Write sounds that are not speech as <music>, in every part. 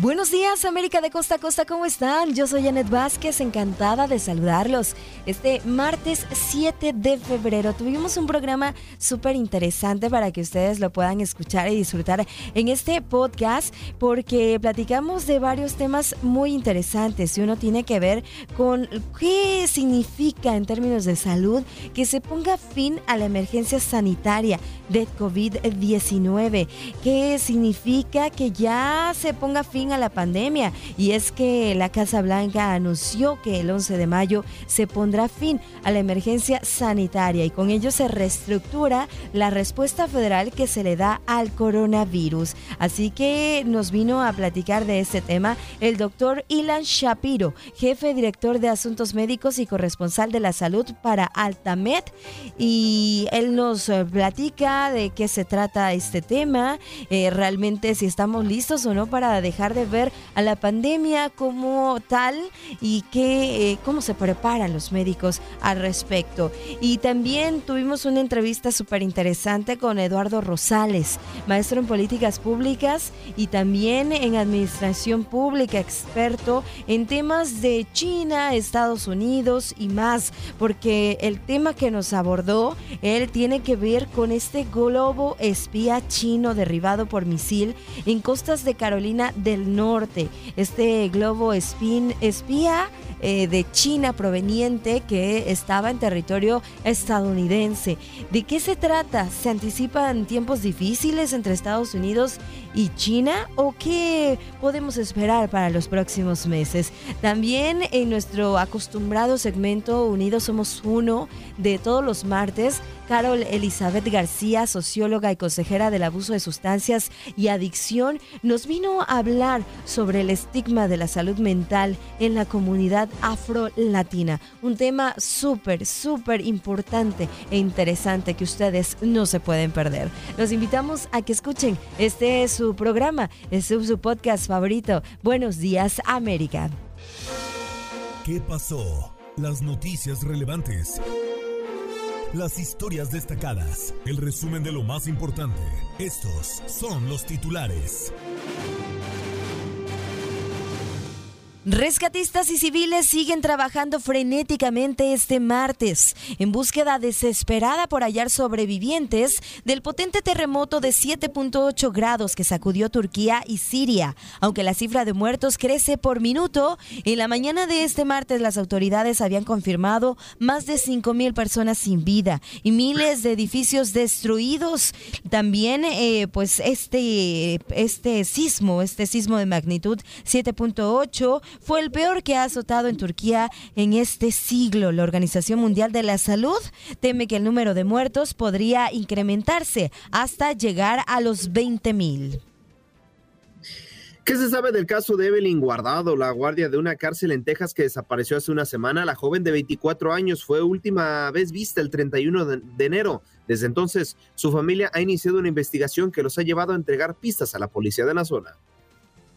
Buenos días, América de Costa a Costa, ¿cómo están? Yo soy Janet Vázquez, encantada de saludarlos. Este martes 7 de febrero tuvimos un programa súper interesante para que ustedes lo puedan escuchar y disfrutar en este podcast, porque platicamos de varios temas muy interesantes y uno tiene que ver con qué significa en términos de salud que se ponga fin a la emergencia sanitaria de COVID-19, qué significa que ya se ponga fin a la pandemia y es que la Casa Blanca anunció que el 11 de mayo se pondrá fin a la emergencia sanitaria y con ello se reestructura la respuesta federal que se le da al coronavirus. Así que nos vino a platicar de este tema el doctor Ilan Shapiro, jefe director de asuntos médicos y corresponsal de la salud para Altamed y él nos eh, platica de qué se trata este tema, eh, realmente si estamos listos o no para dejar de ver a la pandemia como tal y que, eh, cómo se preparan los médicos al respecto. Y también tuvimos una entrevista súper interesante con Eduardo Rosales, maestro en políticas públicas y también en administración pública, experto en temas de China, Estados Unidos y más, porque el tema que nos abordó, él tiene que ver con este globo espía chino derribado por misil en costas de Carolina del Norte. Este globo espía eh, de China proveniente que estaba en territorio estadounidense. ¿De qué se trata? ¿Se anticipan tiempos difíciles entre Estados Unidos y China o qué podemos esperar para los próximos meses? También en nuestro acostumbrado segmento Unidos Somos Uno de todos los martes, Carol Elizabeth García, socióloga y consejera del abuso de sustancias y adicción, nos vino a hablar sobre el estigma de la salud mental en la comunidad afro-latina. Un tema súper, súper importante e interesante que ustedes no se pueden perder. Los invitamos a que escuchen. Este es su programa, este es su podcast favorito. Buenos días, América. ¿Qué pasó? Las noticias relevantes las historias destacadas, el resumen de lo más importante. Estos son los titulares. Rescatistas y civiles siguen trabajando frenéticamente este martes en búsqueda desesperada por hallar sobrevivientes del potente terremoto de 7.8 grados que sacudió Turquía y Siria. Aunque la cifra de muertos crece por minuto, en la mañana de este martes las autoridades habían confirmado más de 5.000 personas sin vida y miles de edificios destruidos. También, eh, pues este, este sismo, este sismo de magnitud 7.8 fue el peor que ha azotado en Turquía en este siglo. La Organización Mundial de la Salud teme que el número de muertos podría incrementarse hasta llegar a los 20 mil. ¿Qué se sabe del caso de Evelyn Guardado, la guardia de una cárcel en Texas que desapareció hace una semana? La joven de 24 años fue última vez vista el 31 de enero. Desde entonces, su familia ha iniciado una investigación que los ha llevado a entregar pistas a la policía de la zona.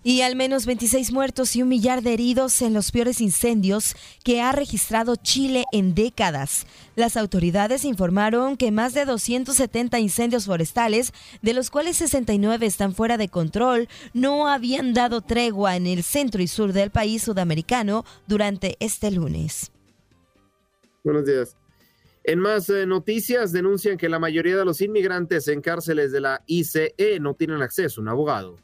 Y al menos 26 muertos y un millar de heridos en los peores incendios que ha registrado Chile en décadas. Las autoridades informaron que más de 270 incendios forestales, de los cuales 69 están fuera de control, no habían dado tregua en el centro y sur del país sudamericano durante este lunes. Buenos días. En más eh, noticias, denuncian que la mayoría de los inmigrantes en cárceles de la ICE no tienen acceso a un abogado.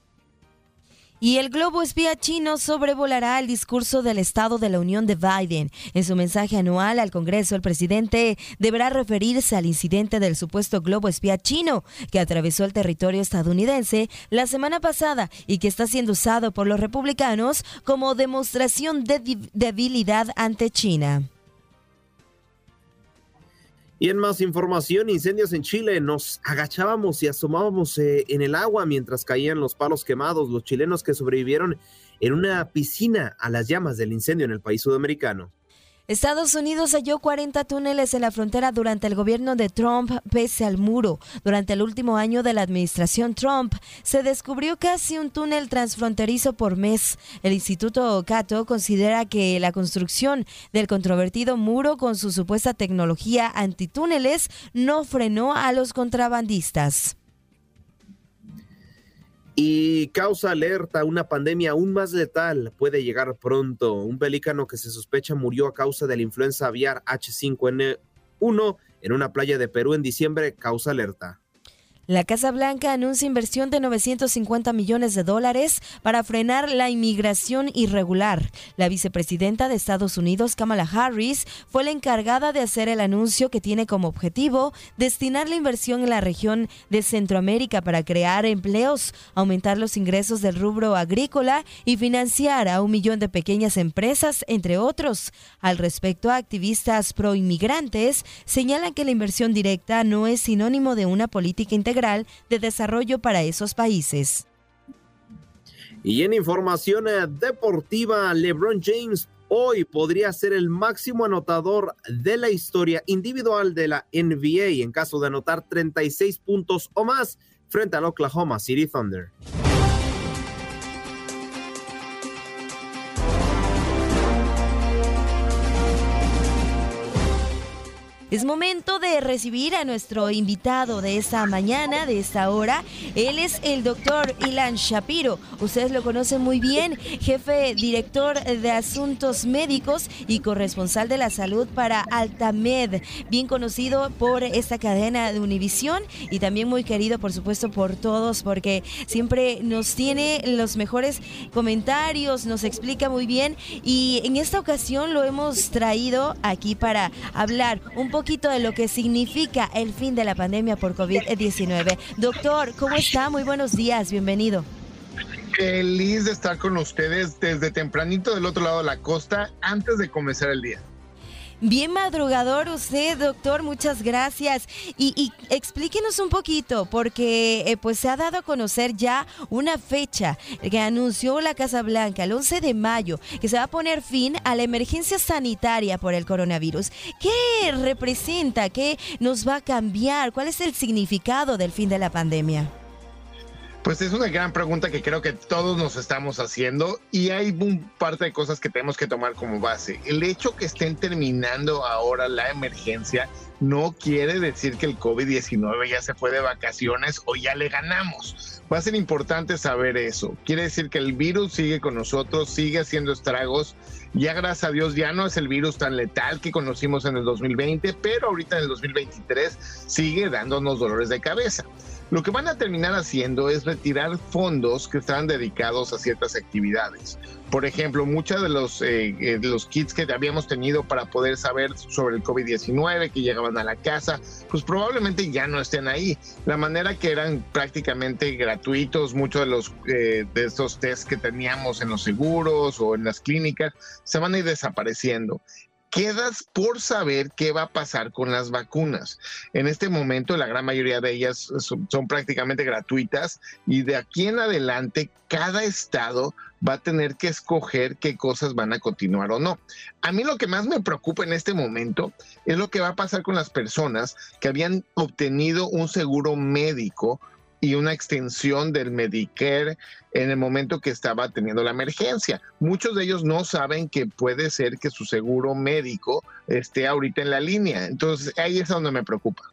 Y el globo espía chino sobrevolará el discurso del Estado de la Unión de Biden. En su mensaje anual al Congreso, el presidente deberá referirse al incidente del supuesto globo espía chino que atravesó el territorio estadounidense la semana pasada y que está siendo usado por los republicanos como demostración de debilidad ante China. Y en más información, incendios en Chile, nos agachábamos y asomábamos eh, en el agua mientras caían los palos quemados, los chilenos que sobrevivieron en una piscina a las llamas del incendio en el país sudamericano. Estados Unidos halló 40 túneles en la frontera durante el gobierno de Trump pese al muro. Durante el último año de la administración Trump se descubrió casi un túnel transfronterizo por mes. El Instituto Cato considera que la construcción del controvertido muro con su supuesta tecnología antitúneles no frenó a los contrabandistas y causa alerta, una pandemia aún más letal puede llegar pronto. Un pelícano que se sospecha murió a causa de la influenza aviar H5N1 en una playa de Perú en diciembre causa alerta. La Casa Blanca anuncia inversión de 950 millones de dólares para frenar la inmigración irregular. La vicepresidenta de Estados Unidos, Kamala Harris, fue la encargada de hacer el anuncio que tiene como objetivo destinar la inversión en la región de Centroamérica para crear empleos, aumentar los ingresos del rubro agrícola y financiar a un millón de pequeñas empresas, entre otros. Al respecto, activistas pro inmigrantes señalan que la inversión directa no es sinónimo de una política integral de desarrollo para esos países. Y en información eh, deportiva, LeBron James hoy podría ser el máximo anotador de la historia individual de la NBA en caso de anotar 36 puntos o más frente al Oklahoma City Thunder. Es momento de recibir a nuestro invitado de esta mañana, de esta hora. Él es el doctor Ilan Shapiro. Ustedes lo conocen muy bien, jefe director de asuntos médicos y corresponsal de la salud para Altamed, bien conocido por esta cadena de Univisión y también muy querido, por supuesto, por todos, porque siempre nos tiene los mejores comentarios, nos explica muy bien y en esta ocasión lo hemos traído aquí para hablar un poco poquito de lo que significa el fin de la pandemia por COVID-19. Doctor, ¿cómo está? Muy buenos días, bienvenido. Feliz de estar con ustedes desde tempranito del otro lado de la costa antes de comenzar el día. Bien madrugador usted, doctor, muchas gracias. Y, explíquenos un poquito, porque eh, pues se ha dado a conocer ya una fecha que anunció la Casa Blanca el 11 de mayo, que se va a poner fin a la emergencia sanitaria por el coronavirus. ¿Qué representa? ¿Qué nos va a cambiar? ¿Cuál es el significado del fin de la pandemia? Pues es una gran pregunta que creo que todos nos estamos haciendo y hay un parte de cosas que tenemos que tomar como base. El hecho que estén terminando ahora la emergencia no quiere decir que el COVID-19 ya se fue de vacaciones o ya le ganamos. Va a ser importante saber eso. Quiere decir que el virus sigue con nosotros, sigue haciendo estragos. Ya gracias a Dios ya no es el virus tan letal que conocimos en el 2020, pero ahorita en el 2023 sigue dándonos dolores de cabeza. Lo que van a terminar haciendo es retirar fondos que estaban dedicados a ciertas actividades. Por ejemplo, muchos de los, eh, eh, los kits que habíamos tenido para poder saber sobre el COVID-19 que llegaban a la casa, pues probablemente ya no estén ahí. La manera que eran prácticamente gratuitos, muchos de los eh, de estos test que teníamos en los seguros o en las clínicas, se van a ir desapareciendo quedas por saber qué va a pasar con las vacunas. En este momento la gran mayoría de ellas son, prácticamente gratuitas y de aquí en adelante cada estado va a tener que escoger qué cosas van a continuar o no. A mí lo que más me preocupa en este momento es lo que va a pasar con las personas que habían obtenido un seguro médico y una extensión del Medicare en el momento que estaba teniendo la emergencia. Muchos de ellos no saben que puede ser que su seguro médico esté ahorita en la línea. Entonces ahí es donde me preocupa.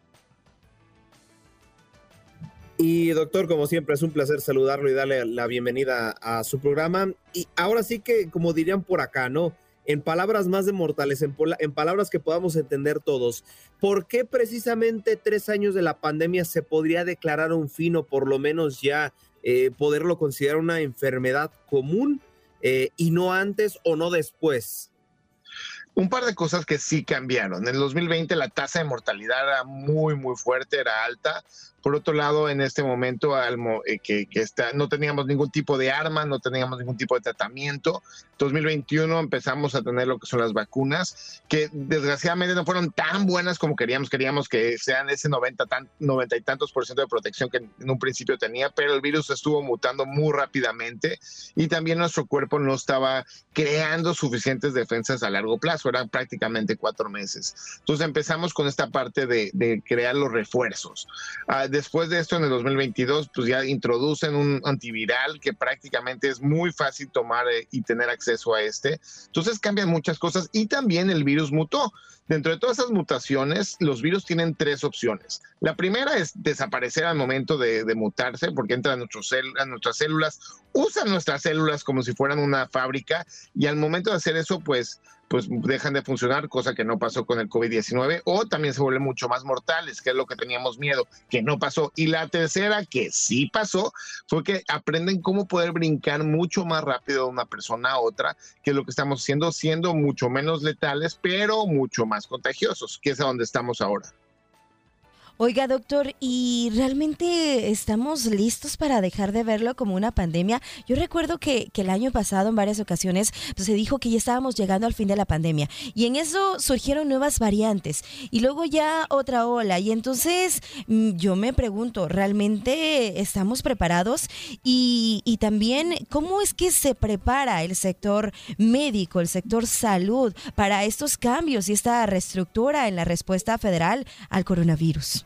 Y doctor, como siempre, es un placer saludarlo y darle la bienvenida a su programa. Y ahora sí que, como dirían por acá, ¿no? En palabras más de mortales, en, en, palabras que podamos entender todos, ¿por qué precisamente tres años de la pandemia se podría declarar un fin o por lo menos ya eh, poderlo considerar una enfermedad común eh, y no antes o no después? un par de cosas que sí cambiaron. En el 2020 la tasa de mortalidad era muy, muy fuerte, era alta. Por otro lado, en este momento eh, que, está, no teníamos ningún tipo de arma, no teníamos ningún tipo de tratamiento. 2021 empezamos a tener lo que son las vacunas, que desgraciadamente no fueron tan buenas como queríamos. Queríamos que sean ese 90, tan, 90 y tantos por ciento de protección que en un principio tenía, pero el virus estuvo mutando muy rápidamente y también nuestro cuerpo no estaba creando suficientes defensas a largo plazo. Eran prácticamente cuatro meses. Entonces empezamos con esta parte de, crear los refuerzos. Ah, después de esto, en el 2022, pues ya introducen un antiviral que prácticamente es muy fácil tomar eh, y tener acceso a este. Entonces cambian muchas cosas y también el virus mutó. Dentro de todas esas mutaciones, los virus tienen tres opciones. La primera es desaparecer al momento de, mutarse, porque entra a, a nuestras células, usan nuestras células como si fueran una fábrica, y al momento de hacer eso, pues pues dejan de funcionar, cosa que no pasó con el COVID-19, o también se vuelven mucho más mortales, que es lo que teníamos miedo, que no pasó. Y la tercera, que sí pasó, fue que aprenden cómo poder brincar mucho más rápido de una persona a otra, que es lo que estamos haciendo, siendo mucho menos letales, pero mucho más contagiosos, que es a donde estamos ahora. Oiga, doctor, ¿y realmente estamos listos para dejar de verlo como una pandemia? Yo recuerdo que, el año pasado en varias ocasiones pues, se dijo que ya estábamos llegando al fin de la pandemia y en eso surgieron nuevas variantes y luego ya otra ola y entonces mm, yo me pregunto, ¿realmente estamos preparados? Y, y también, ¿cómo es que se prepara el sector médico, el sector salud para estos cambios y esta reestructura en la respuesta federal al coronavirus?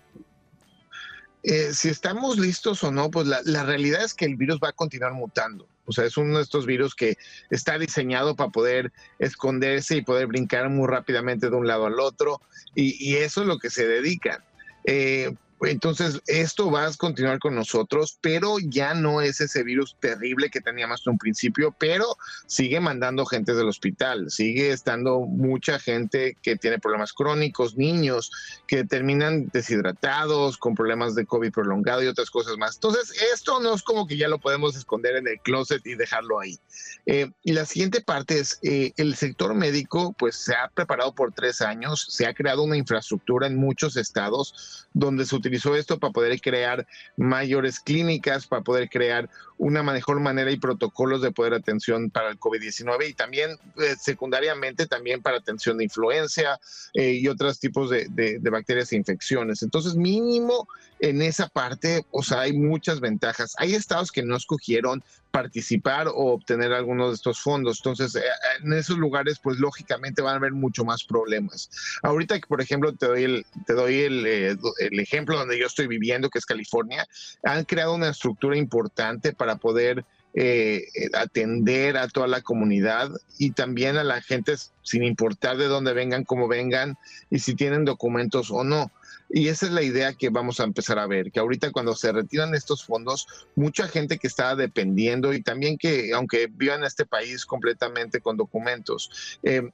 Eh, si estamos listos o no, pues la, realidad es que el virus va a continuar mutando. O sea, es uno de estos virus que está diseñado para poder esconderse y poder brincar muy rápidamente de un lado al otro. Y, eso es lo que se dedican. Eh, entonces, esto va a continuar con nosotros, pero ya no es ese virus terrible que teníamos en un principio, pero sigue mandando gente del hospital, sigue estando mucha gente que tiene problemas crónicos, niños que terminan deshidratados, con problemas de COVID prolongado y otras cosas más. Entonces, esto no es como que ya lo podemos esconder en el closet y dejarlo ahí. Eh, y la siguiente parte es, eh, el sector médico, pues se ha preparado por tres años, se ha creado una infraestructura en muchos estados donde se utiliza utilizó esto para poder crear mayores clínicas, para poder crear una mejor manera y protocolos de poder atención para el COVID-19 y también eh, secundariamente también para atención de influencia eh, y otros tipos de, bacterias e infecciones. Entonces, mínimo en esa parte, o sea, hay muchas ventajas. Hay estados que no escogieron participar o obtener algunos de estos fondos. Entonces, eh, en esos lugares, pues lógicamente van a haber mucho más problemas. Ahorita, por ejemplo, te doy el, te doy el, el ejemplo donde yo estoy viviendo, que es California, han creado una estructura importante para poder eh, atender a toda la comunidad y también a la gente sin importar de dónde vengan, cómo vengan y si tienen documentos o no. Y esa es la idea que vamos a empezar a ver, que ahorita cuando se retiran estos fondos, mucha gente que está dependiendo y también que aunque vivan en este país completamente con documentos, eh,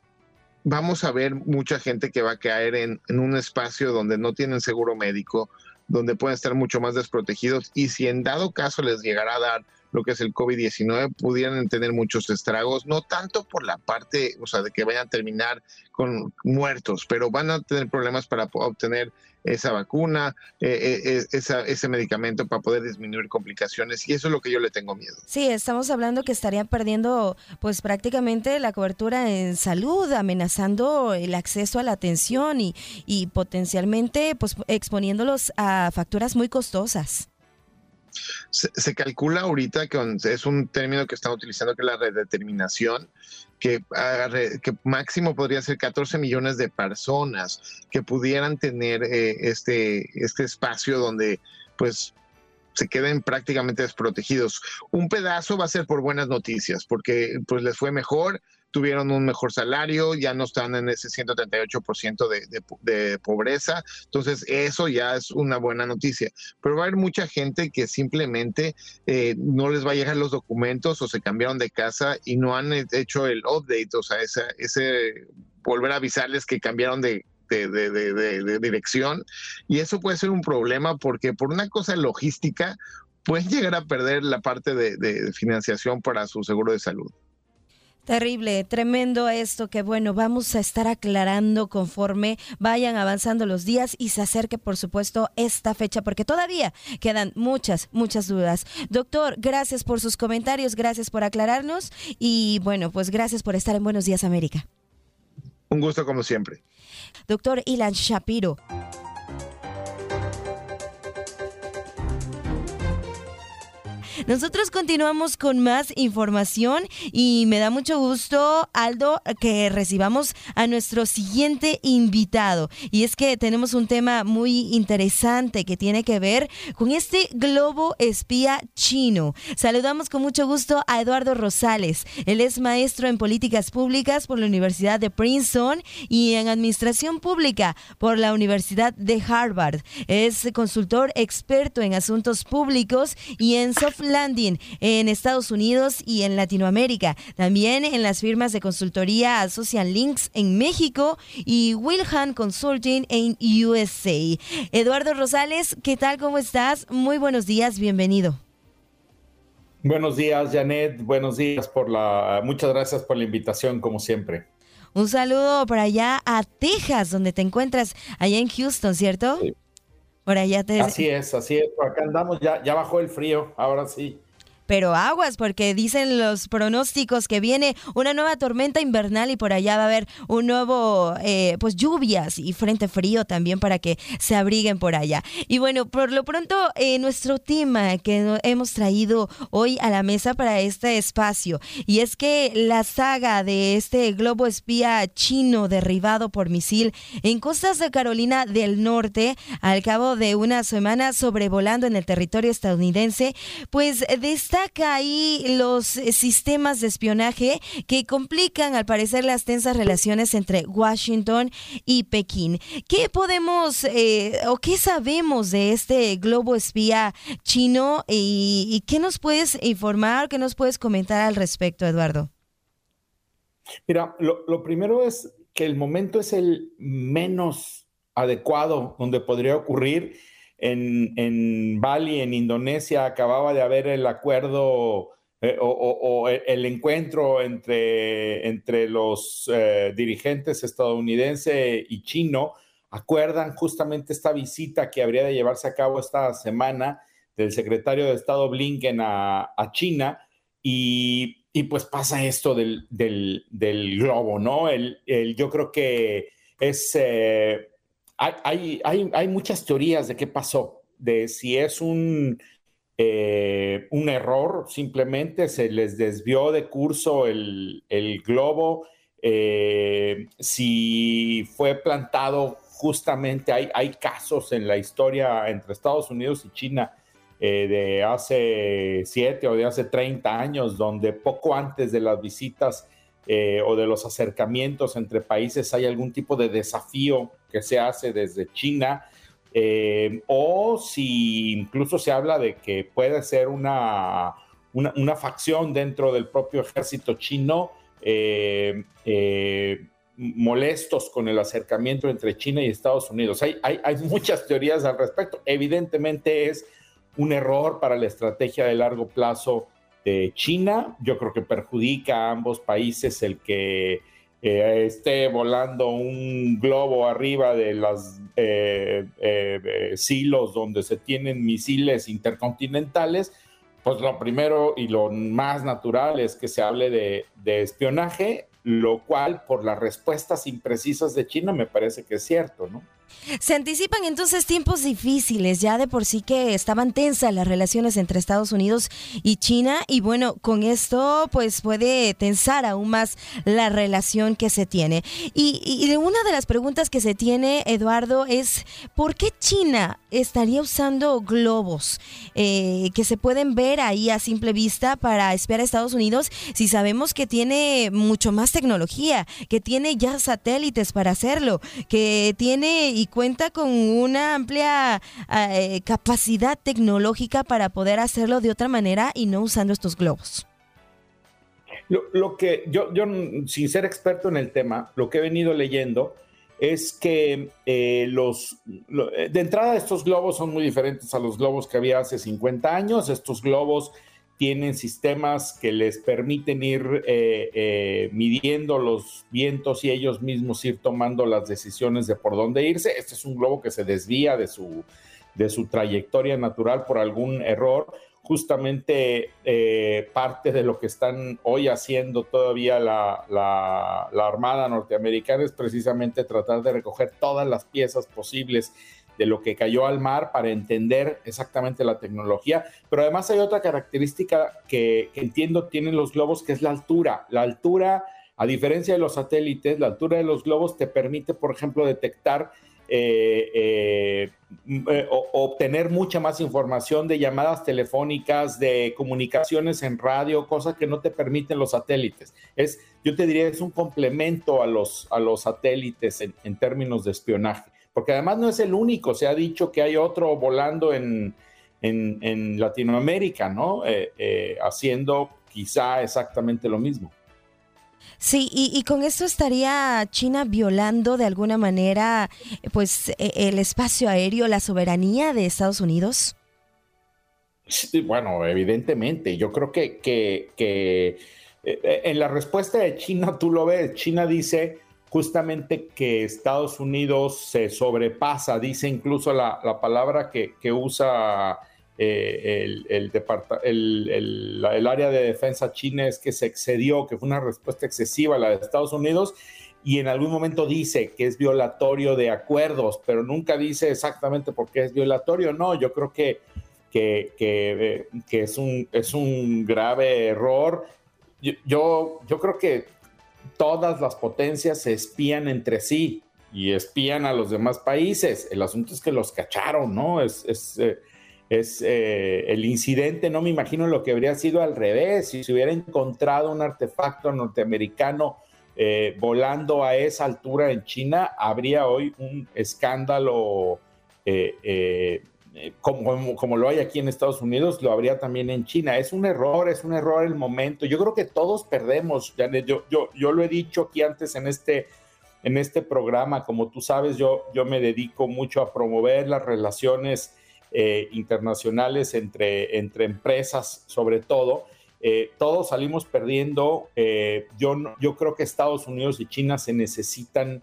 vamos a ver mucha gente que va a caer en, un espacio donde no tienen seguro médico, donde pueden estar mucho más desprotegidos y si en dado caso les llegará a dar lo que es el COVID-19, pudieran tener muchos estragos, no tanto por la parte, o sea, de que vayan a terminar con muertos, pero van a tener problemas para obtener esa vacuna, eh, eh, eh, ese medicamento para poder disminuir complicaciones y eso es lo que yo le tengo miedo. Sí, estamos hablando que estarían perdiendo pues prácticamente la cobertura en salud, amenazando el acceso a la atención y, y potencialmente pues exponiéndolos a facturas muy costosas. Se, calcula ahorita que es un término que están utilizando que es la redeterminación, que, que máximo podría ser 14 millones de personas que pudieran tener eh, este, este espacio donde pues se queden prácticamente desprotegidos. Un pedazo va a ser por buenas noticias, porque pues les fue mejor, tuvieron un mejor salario, ya no están en ese 138% de, de, de pobreza. Entonces, eso ya es una buena noticia. Pero va a haber mucha gente que simplemente eh, no les va a llegar los documentos o se cambiaron de casa y no han hecho el update, o sea, ese, ese volver a avisarles que cambiaron de, de, de, de, dirección. Y eso puede ser un problema porque por una cosa logística pueden llegar a perder la parte de financiación para su seguro de salud. Terrible, tremendo esto que bueno, vamos a estar aclarando conforme vayan avanzando los días y se acerque por supuesto esta fecha porque todavía quedan muchas, muchas dudas. Doctor, gracias por sus comentarios, gracias por aclararnos y bueno, pues gracias por estar en Buenos Días América. Un gusto como siempre. Doctor Ilan Shapiro. Nosotros continuamos con más información y me da mucho gusto, Aldo, que recibamos a nuestro siguiente invitado. Y es que tenemos un tema muy interesante que tiene que ver con este globo espía chino. Saludamos con mucho gusto a Eduardo Rosales. Él es maestro en políticas públicas por la Universidad de Princeton y en administración pública por la Universidad de Harvard. Es consultor experto en asuntos públicos y en soft landing en Estados Unidos y en Latinoamérica. También en las firmas de consultoría Social Links en México y Wilhan Consulting en USA. Eduardo Rosales, ¿qué tal? ¿Cómo estás? Muy buenos días, bienvenido. Buenos días, Janet. Buenos días por la. Muchas gracias por la invitación, como siempre. Un saludo para allá a Texas, donde te encuentras, allá en Houston, ¿cierto? Sí. Por allá te... Así es, así es. Acá andamos, ya, ya bajó el frío, ahora sí. Pero aguas, porque dicen los pronósticos que viene una nueva tormenta invernal y por allá va a haber un nuevo, eh, pues lluvias y frente frío también para que se abriguen por allá. Y bueno, por lo pronto, eh, nuestro tema que hemos traído hoy a la mesa para este espacio, y es que la saga de este globo espía chino derribado por misil en costas de Carolina del Norte, al cabo de una semana sobrevolando en el territorio estadounidense, pues de esta destaca ahí los eh, sistemas de espionaje que complican al parecer las tensas relaciones entre Washington y Pekín. ¿Qué podemos eh, o qué sabemos de este globo espía chino y, qué nos puedes informar, qué nos puedes comentar al respecto, Eduardo? Mira, lo, lo primero es que el momento es el menos adecuado donde podría ocurrir en, Bali, en Indonesia, acababa de haber el acuerdo eh, o, el encuentro entre, entre los eh, dirigentes estadounidense y chino, acuerdan justamente esta visita que habría de llevarse a cabo esta semana del secretario de Estado Blinken a, China y, pues pasa esto del, globo, ¿no? El, yo creo que es... Eh, hay, hay, muchas teorías de qué pasó, de si es un, eh, un error, simplemente se les desvió de curso el, globo, eh, si fue plantado justamente, hay, hay casos en la historia entre Estados Unidos y China eh, de hace siete o de hace 30 años, donde poco antes de las visitas o de los acercamientos entre países hay algún tipo de desafío que se hace desde China, eh, o si incluso se habla de que puede ser una, una, facción dentro del propio ejército chino, eh, eh, molestos con el acercamiento entre China y Estados Unidos. Hay, hay, hay, muchas teorías al respecto. Evidentemente es un error para la estrategia de largo plazo de China. Yo creo que perjudica a ambos países el que esté volando un globo arriba de los eh, eh, silos donde se tienen misiles intercontinentales, pues lo primero y lo más natural es que se hable de, de espionaje, lo cual por las respuestas imprecisas de China me parece que es cierto, ¿no? Se anticipan entonces tiempos difíciles, ya de por sí que estaban tensas las relaciones entre Estados Unidos y China y bueno, con esto pues puede tensar aún más la relación que se tiene. Y, una de las preguntas que se tiene, Eduardo, es ¿por qué China estaría usando globos eh, que se pueden ver ahí a simple vista para espiar a Estados Unidos si sabemos que tiene mucho más tecnología, que tiene ya satélites para hacerlo, que tiene cuenta con una amplia eh, capacidad tecnológica para poder hacerlo de otra manera y no usando estos globos. Lo, que yo, yo, sin ser experto en el tema, lo que he venido leyendo es que eh, los, de entrada estos globos son muy diferentes a los globos que había hace 50 años. Estos globos tienen sistemas que les permiten ir eh, eh, midiendo los vientos y ellos mismos ir tomando las decisiones de por dónde irse. Este es un globo que se desvía de su, de su trayectoria natural por algún error. Justamente eh, parte de lo que están hoy haciendo todavía la, la Armada norteamericana es precisamente tratar de recoger todas las piezas posibles de lo que cayó al mar para entender exactamente la tecnología. Pero además hay otra característica que, entiendo tienen los globos, que es la altura. La altura, a diferencia de los satélites, la altura de los globos te permite, por ejemplo, detectar eh, eh, eh, obtener mucha más información de llamadas telefónicas, de comunicaciones en radio, cosas que no te permiten los satélites. Es, yo te diría, es un complemento a los, a los satélites en términos de espionaje porque además no es el único, se ha dicho que hay otro volando en, Latinoamérica, ¿no? Eh, eh, haciendo quizá exactamente lo mismo. Sí, y, con esto estaría China violando de alguna manera, pues, e, el espacio aéreo, la soberanía de Estados Unidos. Sí, bueno, evidentemente, yo creo que, que, que eh, en la respuesta de China, tú lo ves, China dice justamente que Estados Unidos se sobrepasa, dice incluso la, palabra que, usa eh, el, el, área de defensa china es que se excedió, que fue una respuesta excesiva a la de Estados Unidos, y en algún momento dice que es violatorio de acuerdos, pero nunca dice exactamente por qué es violatorio. No, yo creo que, que, que, eh, es, un, es un grave error. yo, yo creo que todas las potencias se espían entre sí y espían a los demás países. El asunto es que los cacharon, ¿no? Es, eh, eh, el incidente, no me imagino lo que habría sido al revés, si se hubiera encontrado un artefacto norteamericano eh, volando a esa altura en China, habría hoy un escándalo como, como, lo hay aquí en Estados Unidos, lo habría también en China. Es un error, es un error el momento. Yo creo que todos perdemos, Janet. Yo, yo, yo lo he dicho aquí antes en este, en este programa. Como tú sabes, yo, yo me dedico mucho a promover las relaciones eh, internacionales entre, entre empresas, sobre todo. Eh, todos salimos perdiendo. yo, yo creo que Estados Unidos y China se necesitan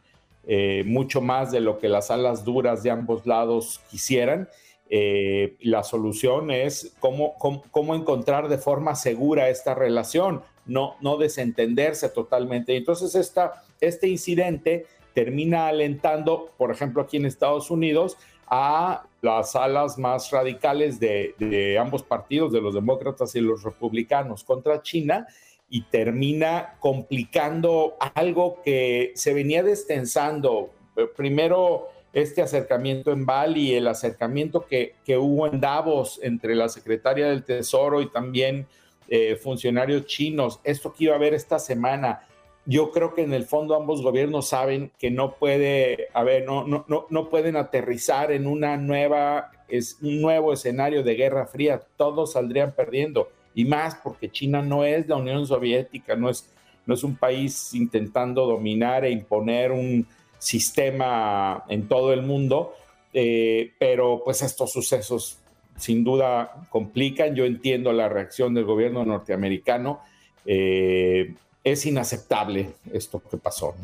mucho más de lo que las alas duras de ambos lados quisieran eh, la solución es cómo, cómo, encontrar de forma segura esta relación, no, no desentenderse totalmente. Entonces, esta, este incidente termina alentando, por ejemplo, aquí en Estados Unidos, a las alas más radicales de, de ambos partidos, de los demócratas y los republicanos, contra China y termina complicando algo que se venía destensando. Primero, este acercamiento en Bali, el acercamiento que, hubo en Davos entre la secretaria del Tesoro y también eh, funcionarios chinos, esto que iba a haber esta semana, yo creo que en el fondo ambos gobiernos saben que no puede, a ver, no, no, no, no pueden aterrizar en una nueva, es un nuevo escenario de guerra fría, todos saldrían perdiendo, y más porque China no es la Unión Soviética, no es, no es un país intentando dominar e imponer un, sistema en todo el mundo, eh, pero pues estos sucesos sin duda complican. Yo entiendo la reacción del gobierno norteamericano. Eh, es inaceptable esto que pasó.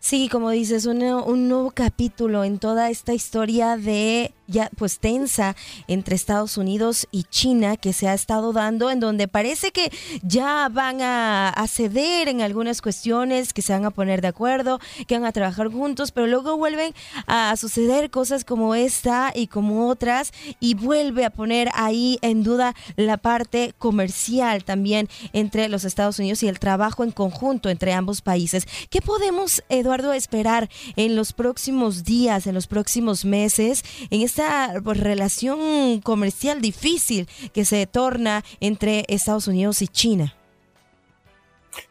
Sí, como dices, un, un nuevo capítulo en toda esta historia de ya pues tensa entre Estados Unidos y China que se ha estado dando en donde parece que ya van a, ceder en algunas cuestiones, que se van a poner de acuerdo, que van a trabajar juntos, pero luego vuelven a suceder cosas como esta y como otras y vuelve a poner ahí en duda la parte comercial también entre los Estados Unidos y el trabajo en conjunto entre ambos países. ¿Qué podemos, Eduardo, esperar en los próximos días, en los próximos meses, en esta pues, relación comercial difícil que se torna entre Estados Unidos y China.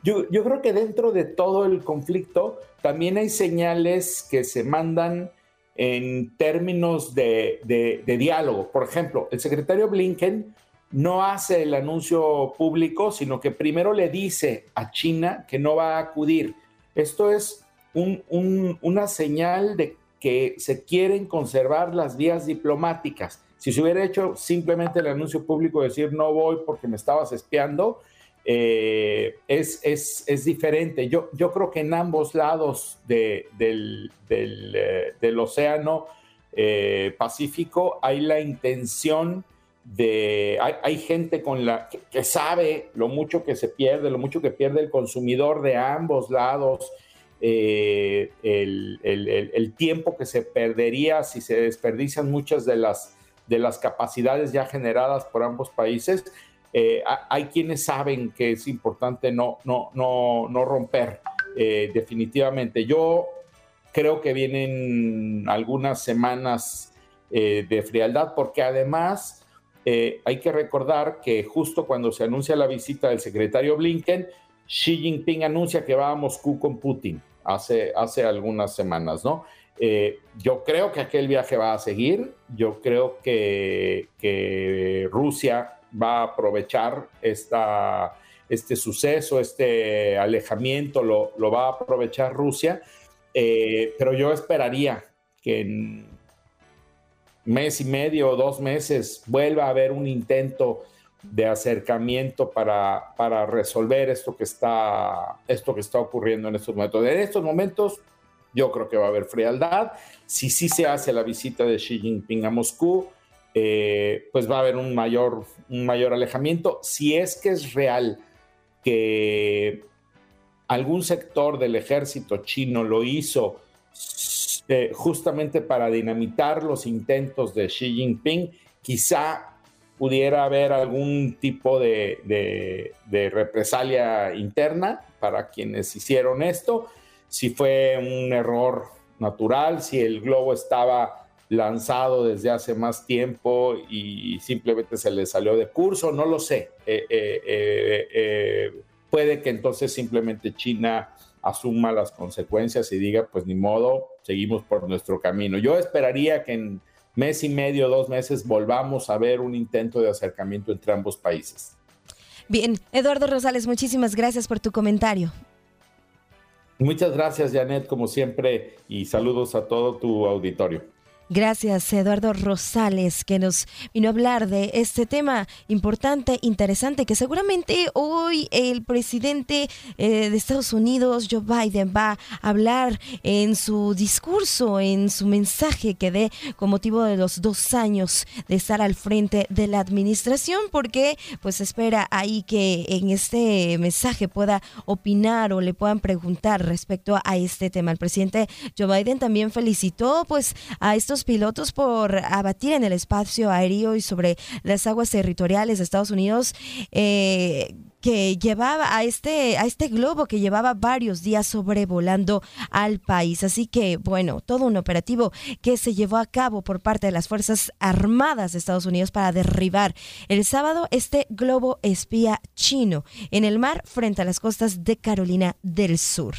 Yo, creo que dentro de todo el conflicto también hay señales que se mandan en términos de, de, diálogo. Por ejemplo, el secretario Blinken no hace el anuncio público, sino que primero le dice a China que no va a acudir. Esto es una señal de que se quieren conservar las vías diplomáticas. Si se hubiera hecho simplemente el anuncio público de decir no voy porque me estabas espiando, eh, es, es, diferente. Yo, yo creo que en ambos lados del, del, eh, océano eh, Pacífico hay la intención de, hay, gente con la que, sabe lo mucho que se pierde, lo mucho que pierde el consumidor de ambos lados, el, el, tiempo que se perdería si se desperdician muchas de las, de las capacidades ya generadas por ambos países. Eh, hay quienes saben que es importante no, no, no, no romper eh, definitivamente. Yo creo que vienen algunas semanas eh, de frialdad porque además hay que recordar que justo cuando se anuncia la visita del secretario Blinken, Xi Jinping anuncia que va a Moscú con Putin hace, hace algunas semanas, ¿no? yo creo que aquel viaje va a seguir, yo creo que, que Rusia va a aprovechar esta, este suceso, este alejamiento, lo, lo va a aprovechar Rusia, eh, pero yo esperaría que en mes y medio o dos meses vuelva a haber un intento de acercamiento para, para resolver esto que, está, esto que está ocurriendo en estos momentos. En estos momentos yo creo que va a haber frialdad. Si sí se hace la visita de Xi Jinping a Moscú, eh, pues va a haber un mayor, un mayor alejamiento. Si es que es real que algún sector del ejército chino lo hizo eh, justamente para dinamitar los intentos de Xi Jinping, quizá pudiera haber algún tipo de, represalia interna para quienes hicieron esto, si fue un error natural, si el globo estaba lanzado desde hace más tiempo y simplemente se le salió de curso, no lo sé. Eh, eh, eh, puede que entonces simplemente China asuma las consecuencias y diga, pues ni modo, seguimos por nuestro camino. Yo esperaría que en mes y medio, dos meses, volvamos a ver un intento de acercamiento entre ambos países. Bien, Eduardo Rosales, muchísimas gracias por tu comentario. Muchas gracias, Janet, como siempre, y saludos a todo tu auditorio. Gracias, Eduardo Rosales, que nos vino a hablar de este tema importante, interesante, que seguramente hoy el presidente eh, de Estados Unidos, Joe Biden, va a hablar en su discurso, en su mensaje que dé con motivo de los dos años de estar al frente de la administración, porque pues espera ahí que en este mensaje pueda opinar o le puedan preguntar respecto a este tema. El presidente Joe Biden también felicitó pues a estos pilotos por abatir en el espacio aéreo y sobre las aguas territoriales de Estados Unidos. Eh, que llevaba a este, a este globo que llevaba varios días sobrevolando al país. Así que, bueno, todo un operativo que se llevó a cabo por parte de las Fuerzas Armadas de Estados Unidos para derribar el sábado este globo espía chino en el mar frente a las costas de Carolina del Sur.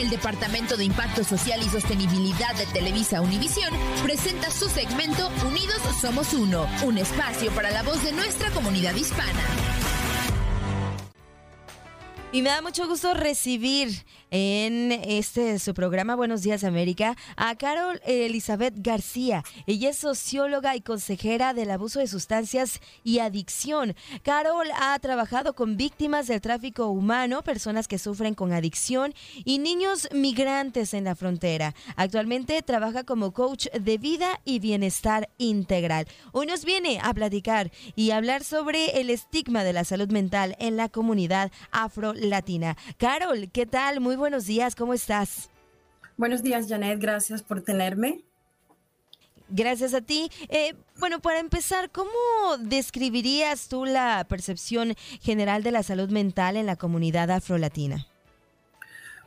El Departamento de Impacto Social y Sostenibilidad de Televisa Univisión presenta su segmento Unidos Somos Uno, un espacio para la voz de nuestra comunidad hispana. Y me da mucho gusto recibir en este su programa Buenos Días América a Carol Elizabeth García. Ella es socióloga y consejera del abuso de sustancias y adicción. Carol ha trabajado con víctimas del tráfico humano, personas que sufren con adicción y niños migrantes en la frontera. Actualmente trabaja como coach de vida y bienestar integral. Hoy nos viene a platicar y hablar sobre el estigma de la salud mental en la comunidad afro-latina. Carol, ¿qué tal? Muy buenos días, ¿cómo estás? Buenos días, Janet, gracias por tenerme. Gracias a ti. Eh, bueno, para empezar, ¿cómo describirías tú la percepción general de la salud mental en la comunidad afrolatina?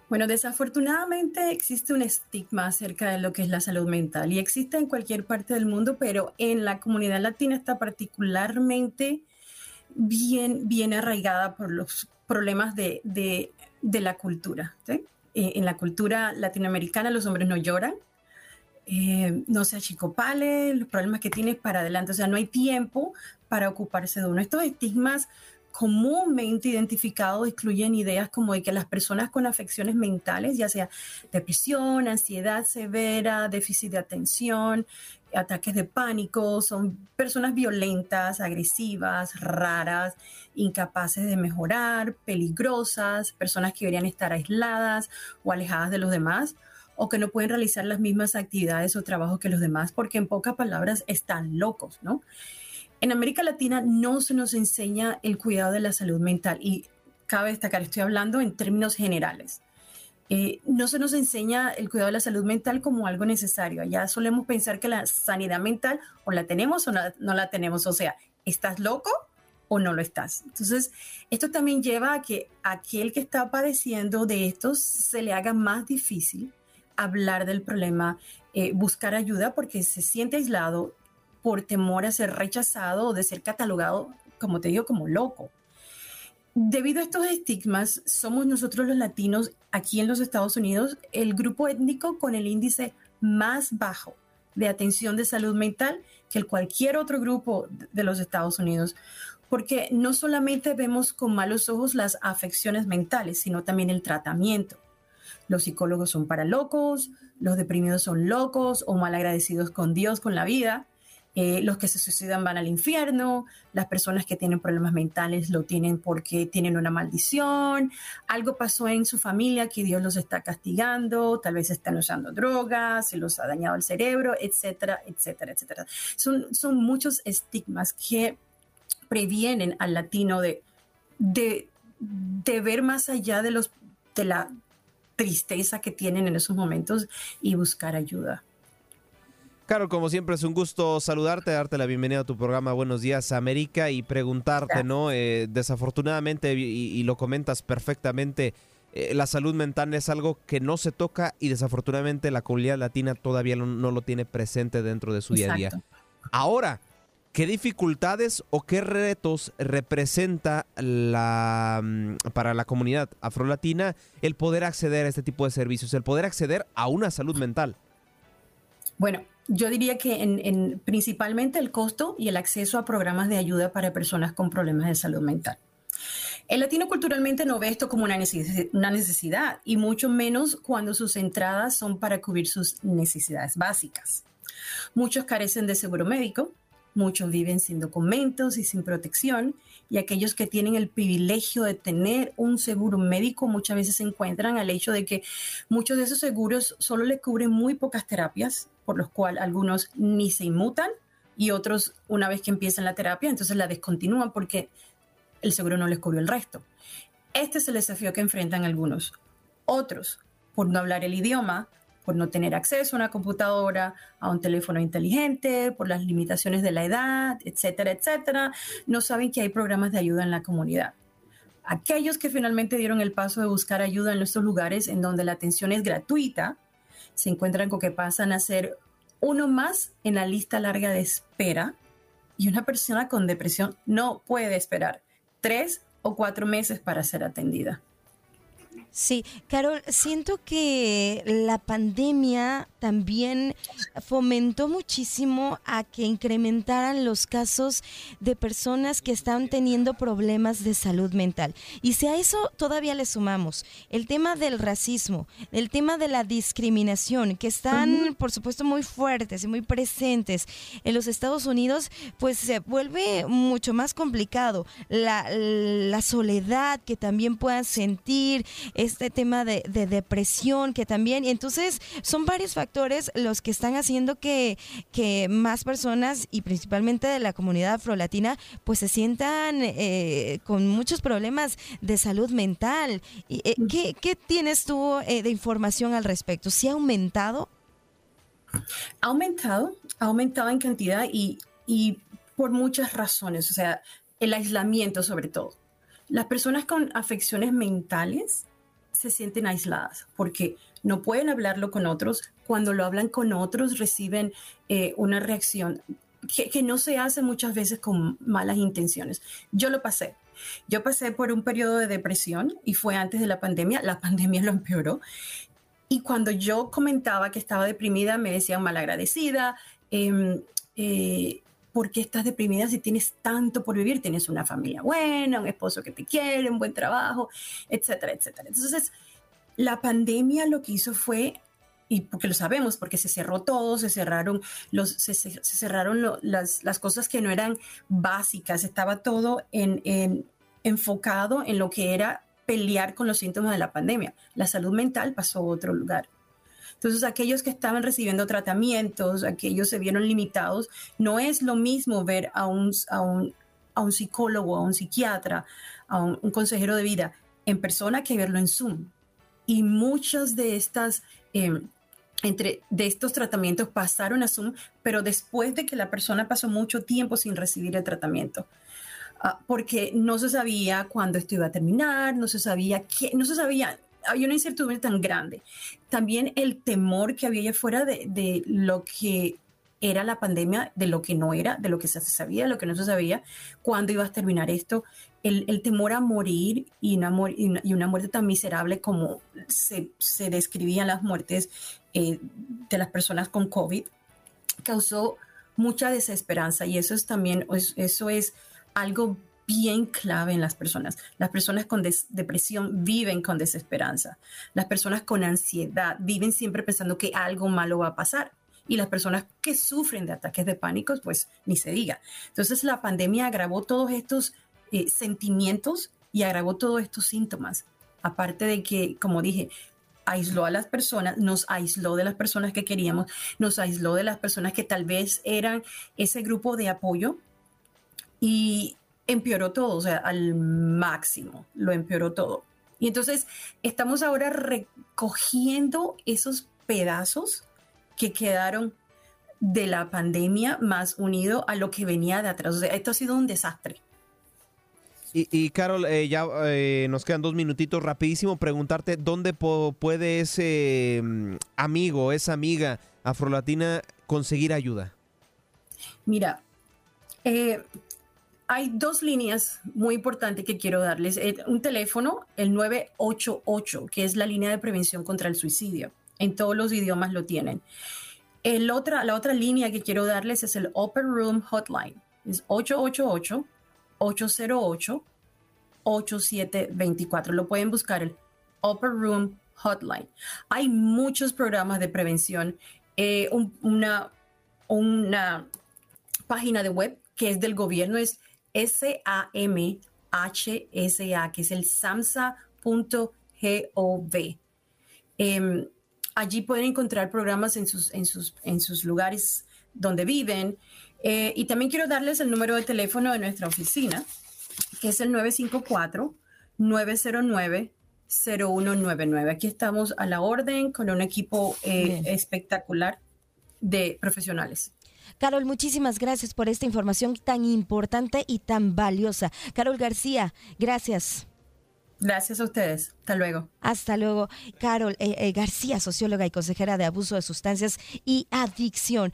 Bueno, desafortunadamente existe un estigma acerca de lo que es la salud mental y existe en cualquier parte del mundo, pero en la comunidad latina está particularmente bien, bien arraigada por los problemas de de la cultura. Eh, en la cultura latinoamericana los hombres no lloran, eh, no se achicopale, los problemas que tienes para adelante, o sea, no hay tiempo para ocuparse de uno. Estos estigmas comúnmente identificados incluyen ideas como de que las personas con afecciones mentales, ya sea depresión, ansiedad severa, déficit de atención, ataques de pánico, son personas violentas, agresivas, raras, incapaces de mejorar, peligrosas, personas que deberían estar aisladas o alejadas de los demás o que no pueden realizar las mismas actividades o trabajos que los demás porque en pocas palabras están locos, ¿no? En América Latina no se nos enseña el cuidado de la salud mental y cabe destacar, estoy hablando en términos generales. Eh, no se nos enseña el cuidado de la salud mental como algo necesario. Allá solemos pensar que la sanidad mental o la tenemos o no, la tenemos. O sea, ¿estás loco o no lo estás? Entonces, esto también lleva a que aquel que está padeciendo de esto se le haga más difícil hablar del problema, eh, buscar ayuda porque se siente aislado, por temor a ser rechazado o de ser catalogado, como te digo, como loco. Debido a estos estigmas, somos nosotros los latinos aquí en los Estados Unidos el grupo étnico con el índice más bajo de atención de salud mental que cualquier otro grupo de los Estados Unidos, porque no solamente vemos con malos ojos las afecciones mentales, sino también el tratamiento. Los psicólogos son para locos, los deprimidos son locos o mal agradecidos con Dios, con la vida, eh, los que se suicidan van al infierno, las personas que tienen problemas mentales lo tienen porque tienen una maldición, algo pasó en su familia que Dios los está castigando, tal vez están usando drogas, se los ha dañado el cerebro, etcétera, etcétera, etcétera. Son, son muchos estigmas que previenen al latino de, de, de ver más allá de, los, de la tristeza que tienen en esos momentos y buscar ayuda. Carol, como siempre es un gusto saludarte, darte la bienvenida a tu programa Buenos Días América y preguntarte, ¿no? Eh, desafortunadamente, y, lo comentas perfectamente, eh, la salud mental es algo que no se toca y desafortunadamente la comunidad latina todavía no, lo tiene presente dentro de su día a día. Ahora, ¿qué dificultades o qué retos representa la, mm, para la comunidad afrolatina el poder acceder a este tipo de servicios, el poder acceder a una salud mental? Bueno, yo diría que en, principalmente el costo y el acceso a programas de ayuda para personas con problemas de salud mental. El latino culturalmente no ve esto como una necesidad y mucho menos cuando sus entradas son para cubrir sus necesidades básicas. Muchos carecen de seguro médico, muchos viven sin documentos y sin protección y aquellos que tienen el privilegio de tener un seguro médico muchas veces se encuentran al hecho de que muchos de esos seguros solo le cubren muy pocas terapias por los cuales algunos ni se inmutan y otros una vez que empiezan la terapia entonces la descontinúan porque el seguro no les cubrió el resto. Este es el desafío que enfrentan algunos. Otros, por no hablar el idioma, por no tener acceso a una computadora, a un teléfono inteligente, por las limitaciones de la edad, etcétera, etcétera, no saben que hay programas de ayuda en la comunidad. Aquellos que finalmente dieron el paso de buscar ayuda en estos lugares en donde la atención es gratuita, se encuentran con que pasan a ser uno más en la lista larga de espera y una persona con depresión no puede esperar tres o cuatro meses para ser atendida. Sí, Carol, siento que la pandemia también fomentó muchísimo a que incrementaran los casos de personas que están teniendo problemas de salud mental. Y si a eso todavía le sumamos el tema del racismo, el tema de la discriminación, que están, por supuesto, muy fuertes y muy presentes en los Estados Unidos, pues se vuelve mucho más complicado. La, la soledad que también puedan sentir, este tema de, depresión que también, y entonces son varios factores los que están haciendo que, que más personas y principalmente de la comunidad afrolatina pues se sientan eh, con muchos problemas de salud mental. Eh, ¿qué, ¿qué, tienes tú eh, de información al respecto? ¿Sí ha aumentado? Ha aumentado, ha aumentado en cantidad y, y por muchas razones, o sea, el aislamiento sobre todo. Las personas con afecciones mentales se sienten aisladas porque no pueden hablarlo con otros. Cuando lo hablan con otros reciben eh, una reacción que, no se hace muchas veces con malas intenciones. Yo lo pasé. Yo pasé por un periodo de depresión y fue antes de la pandemia. La <laughs> pandemia lo empeoró. Y cuando yo comentaba que estaba deprimida, me decían malagradecida. Em, eh, ¿por qué estás deprimida si tienes tanto por vivir? Tienes una familia buena, un esposo que te quiere, un buen trabajo, etcétera, etcétera. Entonces, la pandemia lo que hizo fue y porque lo sabemos, porque se cerró todo, se cerraron, los, se, cerraron las, las, cosas que no eran básicas, estaba todo en, en, enfocado en lo que era pelear con los síntomas de la pandemia. La salud mental pasó a otro lugar. Entonces, aquellos que estaban recibiendo tratamientos, aquellos se vieron limitados, no es lo mismo ver a un, a un, a un psicólogo, a un psiquiatra, a un, consejero de vida en persona que verlo en Zoom. Y muchas de estas... Em, entre, de estos tratamientos pasaron a Zoom, pero después de que la persona pasó mucho tiempo sin recibir el tratamiento. Ah, porque no se sabía cuándo esto iba a terminar, no se sabía qué, no se sabía, había una incertidumbre tan grande. También el temor que había allá afuera de, de, lo que era la pandemia, de lo que no era, de lo que se sabía, de lo que no se sabía, cuándo iba a terminar esto, el, el temor a morir y una, y muerte tan miserable como se, se describían las muertes eh, de las personas con COVID, causó mucha desesperanza y eso es también, eso es algo bien clave en las personas. Las personas con depresión viven con desesperanza. Las personas con ansiedad viven siempre pensando que algo malo va a pasar. Y las personas que sufren de ataques de pánico, pues ni se diga. Entonces la pandemia agravó todos estos eh, sentimientos y agravó todos estos síntomas. Aparte de que, como dije, aisló a las personas, nos aisló de las personas que queríamos, nos aisló de las personas que tal vez eran ese grupo de apoyo y empeoró todo, o sea, al máximo, lo empeoró todo. Y entonces estamos ahora recogiendo esos pedazos que quedaron de la pandemia más unido a lo que venía de atrás. O sea, esto ha sido un desastre. Y, Carol, eh, ya eh, nos quedan dos minutitos, rapidísimo, preguntarte dónde puede ese mm, amigo, esa amiga afrolatina conseguir ayuda. Mira, eh, hay dos líneas muy importantes que quiero darles. Eh, un teléfono, el 988, que es la línea de prevención contra el suicidio. En todos los idiomas lo tienen. El otra, la otra línea que quiero darles es el Open Room Hotline. Es 888-808-8724. Lo pueden buscar, el Open Room Hotline. Hay muchos programas de prevención. Eh, una, una página de web que es del gobierno es S-A-M-H-S-A, que es el samsa.gov. Em, allí pueden encontrar programas en sus, en sus, en sus lugares donde viven. Eh, y también quiero darles el número de teléfono de nuestra oficina, que es el 954-909-0199. Aquí estamos a la orden con un equipo eh, espectacular de profesionales. Carol, muchísimas gracias por esta información tan importante y tan valiosa. Carol García, gracias. Gracias a ustedes. Hasta luego. Hasta luego. Carol eh, eh, García, socióloga y consejera de abuso de sustancias y adicción.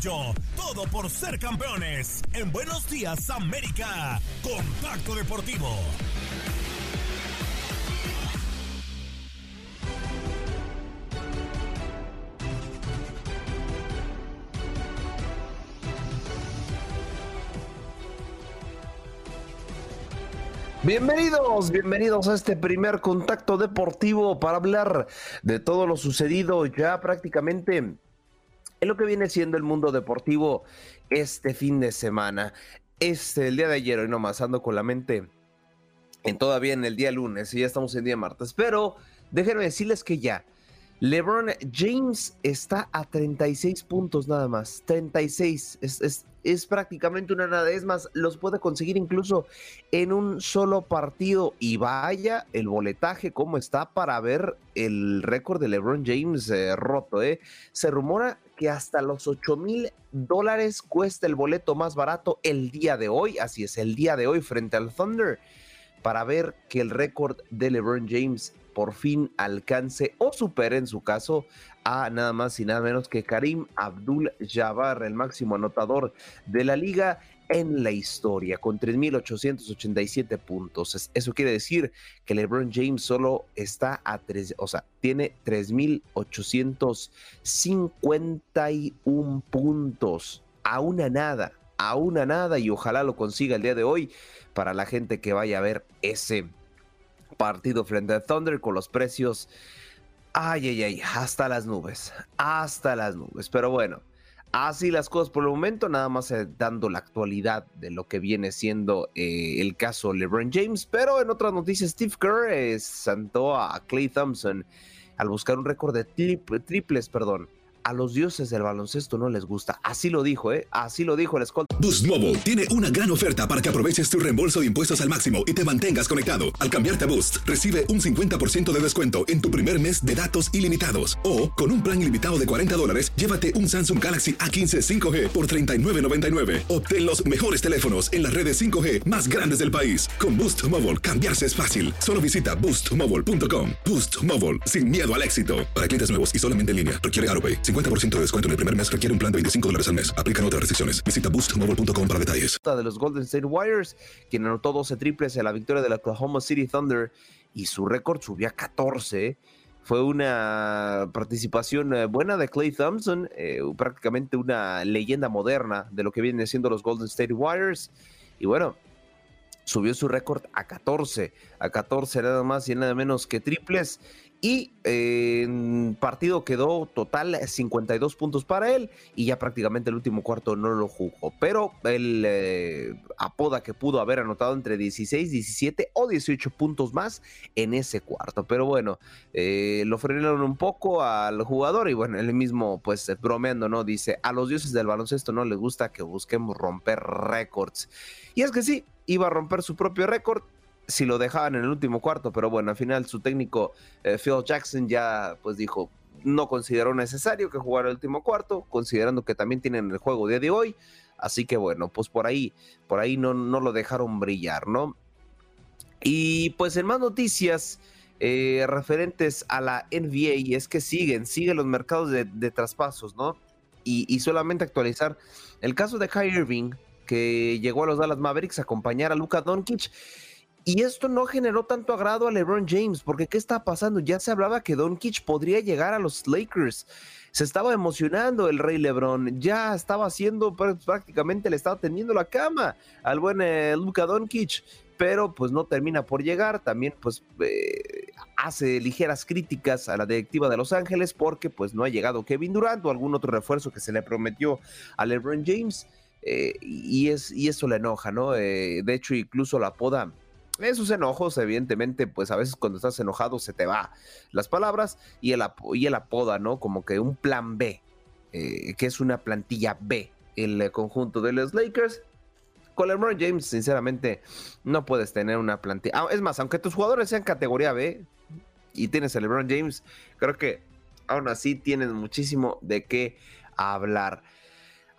Todo por ser campeones. En Buenos Días América. Contacto Deportivo. Bienvenidos, bienvenidos a este primer contacto deportivo para hablar de todo lo sucedido ya prácticamente en lo que viene siendo el mundo deportivo este fin de semana. Este, el día de ayer, hoy nomás ando con la mente en todavía en el día lunes y ya estamos en día martes, pero déjenme decirles que ya, LeBron James está a 36 puntos nada más, 36, es, es es prácticamente una nada. Es más, los puede conseguir incluso en un solo partido. Y vaya el boletaje, cómo está para ver el récord de LeBron James eh, roto. ¿eh? Se rumora que hasta los 8 mil dólares cuesta el boleto más barato el día de hoy. Así es, el día de hoy frente al Thunder. para ver que el récord de LeBron James por fin alcance o supere en su caso a nada más y nada menos que Karim Abdul Jabbar, el máximo anotador de la liga en la historia, con 3.887 puntos. Eso quiere decir que LeBron James solo está a tres, o sea, tiene 3.851 puntos, a una nada, a una nada, y ojalá lo consiga el día de hoy para la gente que vaya a ver ese partido frente a Thunder con los precios. Ay, ay, ay, hasta las nubes, hasta las nubes. Pero bueno, así las cosas por el momento, nada más eh, dando la actualidad de lo que viene siendo eh, el caso LeBron James. Pero en otras noticias, Steve Kerr eh, santó a Clay Thompson al buscar un récord de triples, perdón, a los dioses del baloncesto no les gusta. Así lo dijo, ¿eh? Así lo dijo el escolta. Boost Mobile tiene una gran oferta para que aproveches tu reembolso de impuestos al máximo y te mantengas conectado. Al cambiarte a Boost, recibe un 50% de descuento en tu primer mes de datos ilimitados. O, con un plan ilimitado de 40 dólares, llévate un Samsung Galaxy A15 5G por $39.99. Obtén los mejores teléfonos en las redes 5G más grandes del país. Con Boost Mobile, cambiarse es fácil. Solo visita boostmobile.com. Boost Mobile, sin miedo al éxito. Para clientes nuevos y solamente en línea, requiere AroPay. 50% de descuento en el primer mes requiere un plan de 25 dólares al mes. Aplican otras restricciones. Visita boostmobile.com para detalles. De los Golden State Warriors, quien anotó 12 triples en la victoria de la Oklahoma City Thunder y su récord subió a 14. Fue una participación eh, buena de Clay Thompson, eh, prácticamente una leyenda moderna de lo que vienen siendo los Golden State Warriors. Y bueno, subió su récord a 14, a 14 nada más y nada menos que triples. Y en partido quedó total 52 puntos para él y ya prácticamente el último cuarto no lo jugó. Pero el eh, apoda que pudo haber anotado entre 16, 17 o 18 puntos más en ese cuarto. Pero bueno, eh, lo frenaron un poco al jugador y bueno, él mismo pues bromeando, ¿no? Dice, a los dioses del baloncesto no les gusta que busquemos romper récords. Y es que sí, iba a romper su propio récord si lo dejaban en el último cuarto, pero bueno, al final su técnico eh, Phil Jackson ya pues dijo, no consideró necesario que jugara el último cuarto, considerando que también tienen el juego día de hoy, así que bueno, pues por ahí, por ahí no, no lo dejaron brillar, ¿no? Y pues en más noticias eh, referentes a la NBA, y es que siguen, siguen los mercados de, traspasos, ¿no? Y, y, solamente actualizar el caso de Kyrie Irving, que llegó a los Dallas Mavericks a acompañar a Luka Doncic y esto no generó tanto agrado a LeBron James, porque ¿qué está pasando? Ya se hablaba que Doncic podría llegar a los Lakers. Se estaba emocionando el rey LeBron, ya estaba haciendo prácticamente le estaba teniendo la cama al buen eh, Luka Doncic, pero pues no termina por llegar. También pues eh, hace ligeras críticas a la directiva de Los Ángeles porque pues no ha llegado Kevin Durant o algún otro refuerzo que se le prometió a LeBron James. Eh, y, es, y eso le enoja, ¿no? de hecho, incluso la poda esos enojos, evidentemente, pues a veces cuando estás enojado se te va las palabras y el, el apoda, ¿no? Como que un plan B, eh, que es una plantilla B, el conjunto de los Lakers. Con LeBron James, sinceramente, no puedes tener una plantilla. Ah, es más, aunque tus jugadores sean categoría B y tienes a LeBron James, creo que aún así tienes muchísimo de qué hablar.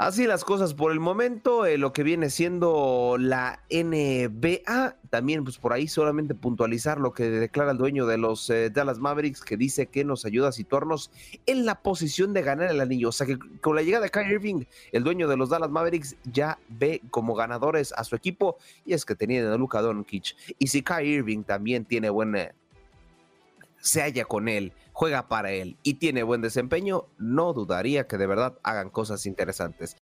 Así las cosas por el momento, eh, lo que viene siendo la NBA, también pues por ahí solamente puntualizar lo que declara el dueño de los eh, Dallas Mavericks, que dice que nos ayuda a situarnos en la posición de ganar el anillo. O sea que con la llegada de Kyrie Irving, el dueño de los Dallas Mavericks ya ve como ganadores a su equipo, y es que tenía a Luka Doncic. Y si Kyrie Irving también tiene buena, se halla con él juega para él y tiene buen desempeño, no dudaría que de verdad hagan cosas interesantes.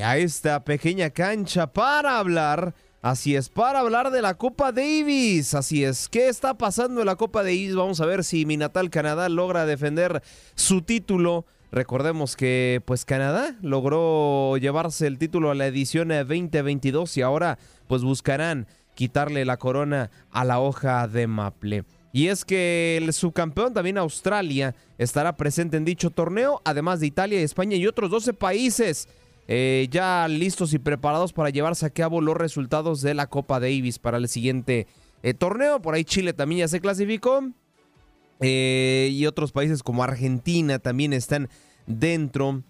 A esta pequeña cancha para hablar, así es, para hablar de la Copa Davis, así es, ¿qué está pasando en la Copa Davis? Vamos a ver si mi natal Canadá logra defender su título. Recordemos que pues Canadá logró llevarse el título a la edición 2022 y ahora pues buscarán quitarle la corona a la hoja de Maple. Y es que el subcampeón también Australia estará presente en dicho torneo, además de Italia, España y otros 12 países. Eh, ya listos y preparados para llevarse a cabo los resultados de la Copa Davis para el siguiente eh, torneo. Por ahí Chile también ya se clasificó. Eh, y otros países como Argentina también están dentro.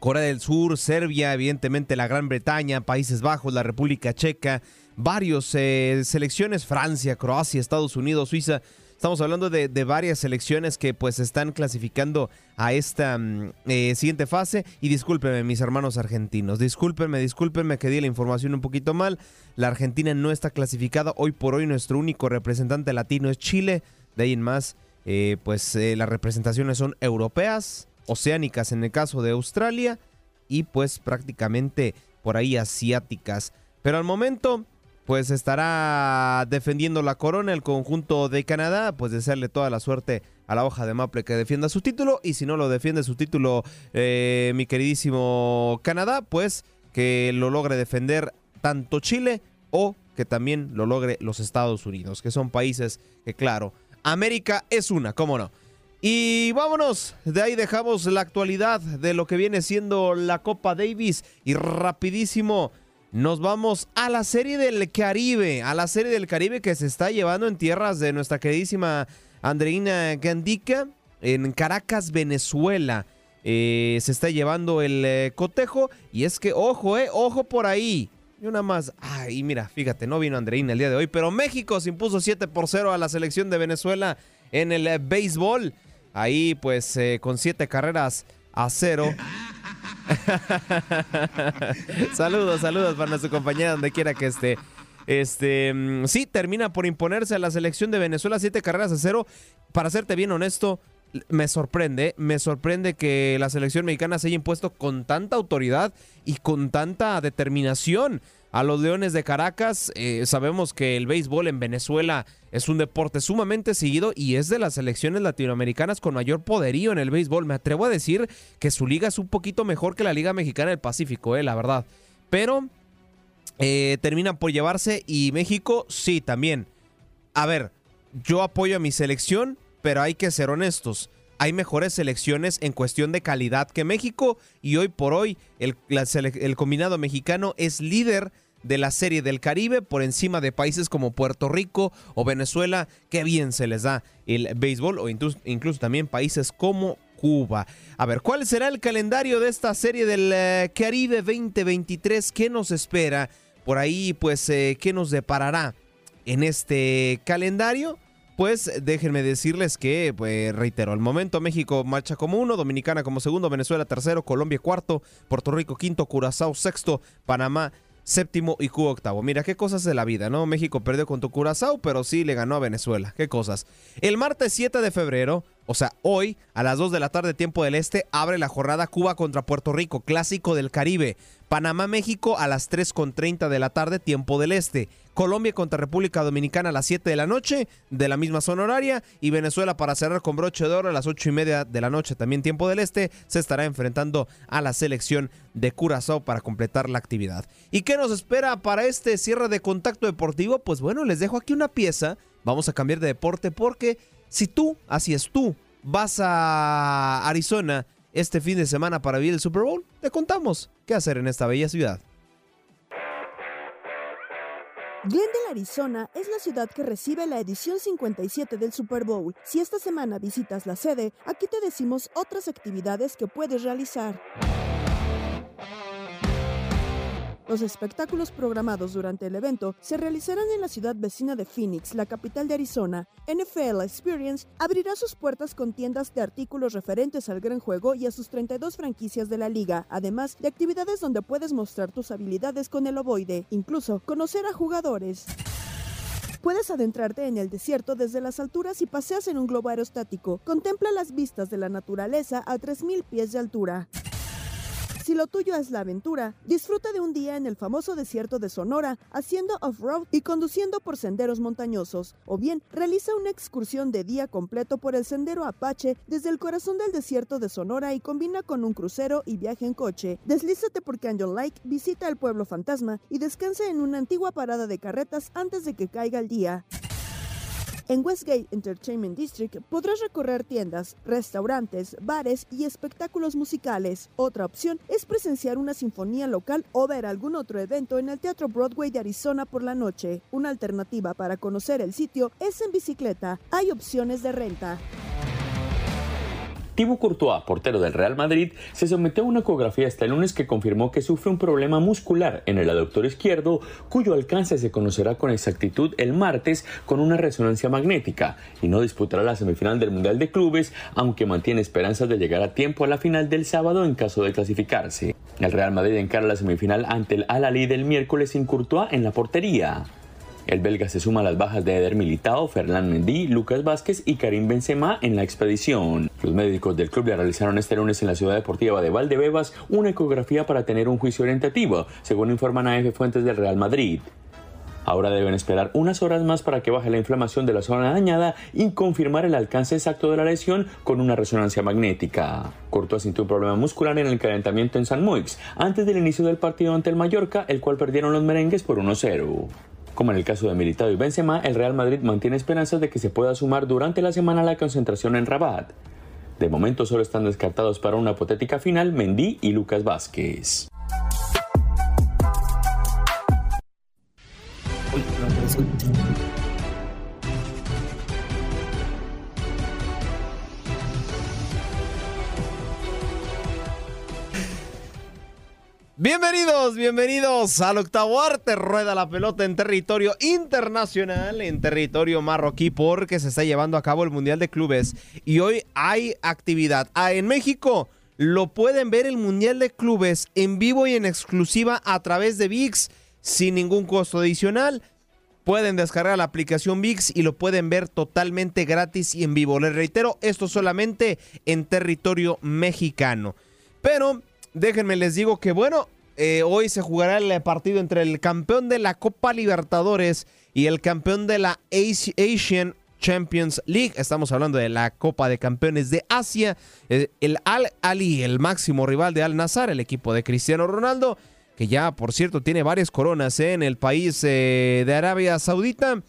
Corea del Sur, Serbia, evidentemente la Gran Bretaña, Países Bajos, la República Checa, varios selecciones, Francia, Croacia, Estados Unidos, Suiza, Estamos hablando de, varias selecciones que pues están clasificando a esta mm, eh, siguiente fase. Y discúlpenme, mis hermanos argentinos. Discúlpenme, discúlpenme que di la información un poquito mal. La Argentina no está clasificada. Hoy por hoy nuestro único representante latino es Chile. De ahí en más, eh, pues eh, las representaciones son europeas, oceánicas en el caso de Australia y pues prácticamente por ahí asiáticas. Pero al momento pues estará defendiendo la corona el conjunto de Canadá, pues desearle toda la suerte a la hoja de Maple que defienda su título. Y si no lo defiende su título eh, mi queridísimo Canadá, pues que lo logre defender tanto Chile o que también lo logre los Estados Unidos, que son países que claro, América es una, cómo no. Y vámonos, de ahí dejamos la actualidad de lo que viene siendo la Copa Davis. Y rapidísimo nos vamos a la serie del Caribe, a la serie del Caribe que se está llevando en tierras de nuestra queridísima Andreina Gandica, en Caracas, Venezuela. Eh, se está llevando el eh, cotejo y es que, ojo, eh, ojo por ahí. Y una más, ay, mira, fíjate, no vino Andreina el día de hoy, pero México se impuso 7 por 0 a la selección de Venezuela en el béisbol. Ahí, pues, con 7 carreras a 0. <laughs> saludos, saludos para su compañera donde quiera que esté. Este, mm, sí, termina por imponerse a la selección de Venezuela siete carreras a cero. Para serte bien honesto, me sorprende, me sorprende que la selección mexicana se haya impuesto con tanta autoridad y con tanta determinación a los Leones de Caracas. Eh, sabemos que el béisbol en Venezuela es un deporte sumamente seguido y es de las selecciones latinoamericanas con mayor poderío en el béisbol. Me atrevo a decir que su liga es un poquito mejor que la Liga Mexicana del Pacífico, eh, la verdad. Pero eh, terminan por llevarse y México sí también. A ver, yo apoyo a mi selección, pero hay que ser honestos hay mejores selecciones en cuestión de calidad que México y hoy por hoy el, combinado mexicano es líder de la Serie del Caribe por encima de países como Puerto Rico o Venezuela, que bien se les da el béisbol o incluso, también países como Cuba. A ver, ¿cuál será el calendario de esta Serie del eh, Caribe 2023? ¿Qué nos espera? Por ahí, pues, eh, ¿qué nos deparará en este calendario? Pues déjenme decirles que, pues, reitero, al momento México marcha como uno, Dominicana como segundo, Venezuela tercero, Colombia cuarto, Puerto Rico quinto, Curazao sexto, Panamá séptimo y Cuba octavo. Mira, qué cosas de la vida, ¿no? México perdió con tu Curazao, pero sí le ganó a Venezuela. Qué cosas. El martes 7 de febrero, o sea, hoy, a las 2 de la tarde, tiempo del este, abre la jornada Cuba contra Puerto Rico, clásico del Caribe. Panamá, México a las 3.30 de la tarde, tiempo del este. Colombia contra República Dominicana a las 7 de la noche, de la misma zona horaria. Y Venezuela para cerrar con broche de oro a las 8 y media de la noche, también tiempo del este, se estará enfrentando a la selección de Curazao para completar la actividad. ¿Y qué nos espera para este cierre de contacto deportivo? Pues bueno, les dejo aquí una pieza. Vamos a cambiar de deporte porque si tú, así es tú, vas a Arizona este fin de semana para vivir el Super Bowl, te contamos qué hacer en esta bella ciudad. Glendale, Arizona es la ciudad que recibe la edición 57 del Super Bowl. Si esta semana visitas la sede, aquí te decimos otras actividades que puedes realizar. Los espectáculos programados durante el evento se realizarán en la ciudad vecina de Phoenix, la capital de Arizona. NFL Experience abrirá sus puertas con tiendas de artículos referentes al gran juego y a sus 32 franquicias de la liga, además de actividades donde puedes mostrar tus habilidades con el ovoide, incluso conocer a jugadores. Puedes adentrarte en el desierto desde las alturas y paseas en un globo aerostático. Contempla las vistas de la naturaleza a 3.000 pies de altura. Si lo tuyo es la aventura, disfruta de un día en el famoso desierto de Sonora, haciendo off-road y conduciendo por senderos montañosos, o bien realiza una excursión de día completo por el sendero Apache desde el corazón del desierto de Sonora y combina con un crucero y viaje en coche. Deslízate por Canyon Lake, visita el pueblo fantasma y descansa en una antigua parada de carretas antes de que caiga el día. En Westgate Entertainment District podrás recorrer tiendas, restaurantes, bares y espectáculos musicales. Otra opción es presenciar una sinfonía local o ver algún otro evento en el Teatro Broadway de Arizona por la noche. Una alternativa para conocer el sitio es en bicicleta. Hay opciones de renta. Thibaut Courtois, portero del Real Madrid, se sometió a una ecografía este lunes que confirmó que sufre un problema muscular en el aductor izquierdo, cuyo alcance se conocerá con exactitud el martes con una resonancia magnética, y no disputará la semifinal del Mundial de Clubes, aunque mantiene esperanzas de llegar a tiempo a la final del sábado en caso de clasificarse. El Real Madrid encara la semifinal ante el Al-Ali del miércoles sin Courtois en la portería. El belga se suma a las bajas de Eder Militao, Fernán Mendy, Lucas Vázquez y Karim Benzema en la expedición. Los médicos del club le realizaron este lunes en la ciudad deportiva de Valdebebas una ecografía para tener un juicio orientativo, según informan AF fuentes del Real Madrid. Ahora deben esperar unas horas más para que baje la inflamación de la zona dañada y confirmar el alcance exacto de la lesión con una resonancia magnética. Courtois sintió un problema muscular en el calentamiento en San Moix antes del inicio del partido ante el Mallorca, el cual perdieron los merengues por 1-0. Como en el caso de Militao y Benzema, el Real Madrid mantiene esperanzas de que se pueda sumar durante la semana la concentración en Rabat. De momento solo están descartados para una hipotética final Mendy y Lucas Vázquez. Bienvenidos, bienvenidos al octavo arte. Rueda la pelota en territorio internacional, en territorio marroquí, porque se está llevando a cabo el Mundial de Clubes. Y hoy hay actividad. Ah, en México lo pueden ver el Mundial de Clubes en vivo y en exclusiva a través de VIX, sin ningún costo adicional. Pueden descargar la aplicación VIX y lo pueden ver totalmente gratis y en vivo. Les reitero, esto solamente en territorio mexicano. Pero déjenme les digo que bueno, eh, hoy se jugará el partido entre el campeón de la Copa Libertadores y el campeón de la Asian Champions League. Estamos hablando de la Copa de Campeones de Asia. Eh, el Al Ali, el máximo rival de Al Nazar, el equipo de Cristiano Ronaldo, que ya por cierto tiene varias coronas eh, en el país de Arabia Saudita.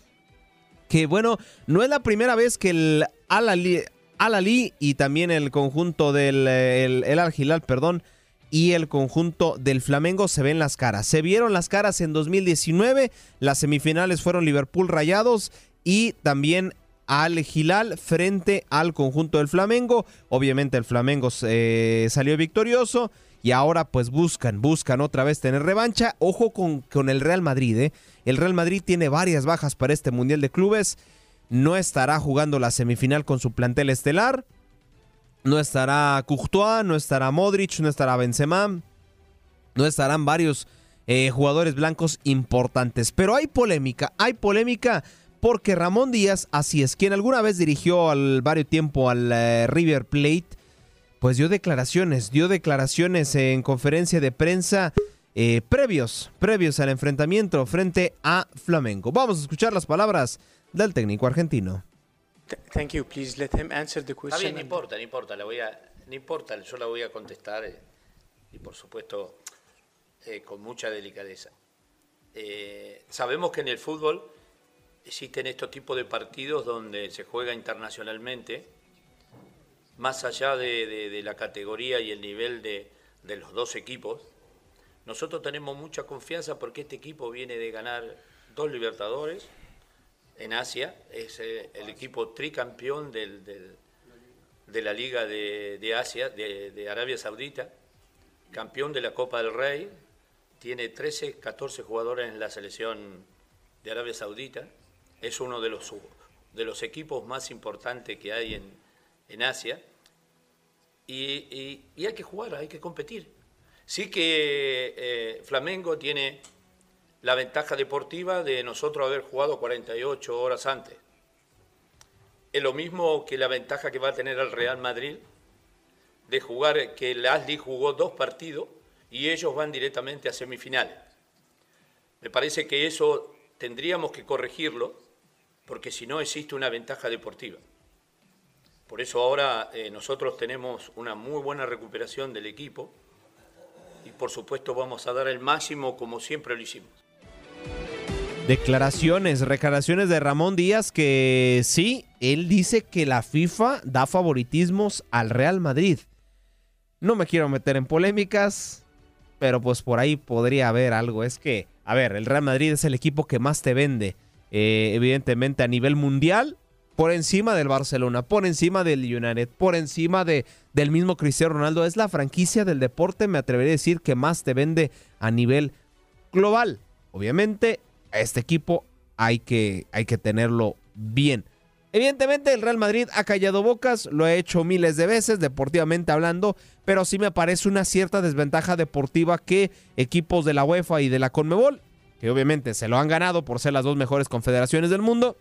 Que bueno, no es la primera vez que el Al Ali, Al -Ali y también el conjunto del el, el Al Hilal, perdón, y el conjunto del Flamengo se ven las caras. Se vieron las caras en 2019, las semifinales fueron Liverpool Rayados y también al Gilal frente al conjunto del Flamengo. Obviamente el Flamengo eh, salió victorioso y ahora pues buscan, buscan otra vez tener revancha. Ojo con, con el Real Madrid, ¿eh? El Real Madrid tiene varias bajas para este Mundial de Clubes. No estará jugando la semifinal con su plantel estelar. No estará Courtois, no estará Modric, no estará Benzema, no estarán varios eh, jugadores blancos importantes. Pero hay polémica, hay polémica porque Ramón Díaz, así es, quien alguna vez dirigió al varios tiempo al eh, River Plate, pues dio declaraciones, dio declaraciones en conferencia de prensa eh, previos, previos al enfrentamiento frente a Flamengo. Vamos a escuchar las palabras del técnico argentino. Thank you. Please let him answer the question. Está bien, no importa, no importa. La voy a, no importa, yo la voy a contestar eh, y por supuesto eh, con mucha delicadeza. Eh, sabemos que en el fútbol existen estos tipos de partidos donde se juega internacionalmente, más allá de, de, de la categoría y el nivel de, de los dos equipos. Nosotros tenemos mucha confianza porque este equipo viene de ganar dos Libertadores, en Asia, es eh, el equipo tricampeón de la Liga de, Asia, de, Arabia Saudita, campeón de la Copa del Rey, tiene 13, 14 jugadores en la selección de Arabia Saudita, es uno de los, equipos más importantes que hay en, Asia, y, hay que jugar, hay que competir. Sí que eh, Flamengo tiene la ventaja deportiva de nosotros haber jugado 48 horas antes. Es lo mismo que la ventaja que va a tener el Real Madrid de jugar, que el Asli jugó dos partidos y ellos van directamente a semifinales. Me parece que eso tendríamos que corregirlo porque si no existe una ventaja deportiva. Por eso ahora eh, nosotros tenemos una muy buena recuperación del equipo y por supuesto vamos a dar el máximo como siempre lo hicimos. Declaraciones, declaraciones de Ramón Díaz que sí, él dice que la FIFA da favoritismos al Real Madrid. No me quiero meter en polémicas, pero pues por ahí podría haber algo. Es que, a ver, el Real Madrid es el equipo que más te vende, eh, evidentemente a nivel mundial, por encima del Barcelona, por encima del United, por encima de, del mismo Cristiano Ronaldo. Es la franquicia del deporte, me atrevería a decir, que más te vende a nivel global. Obviamente, a este equipo hay que, hay que tenerlo bien. Evidentemente el Real Madrid ha callado bocas, lo ha hecho miles de veces, deportivamente hablando, pero sí me parece una cierta desventaja deportiva que equipos de la UEFA y de la Conmebol, que obviamente se lo han ganado por ser las dos mejores confederaciones del mundo,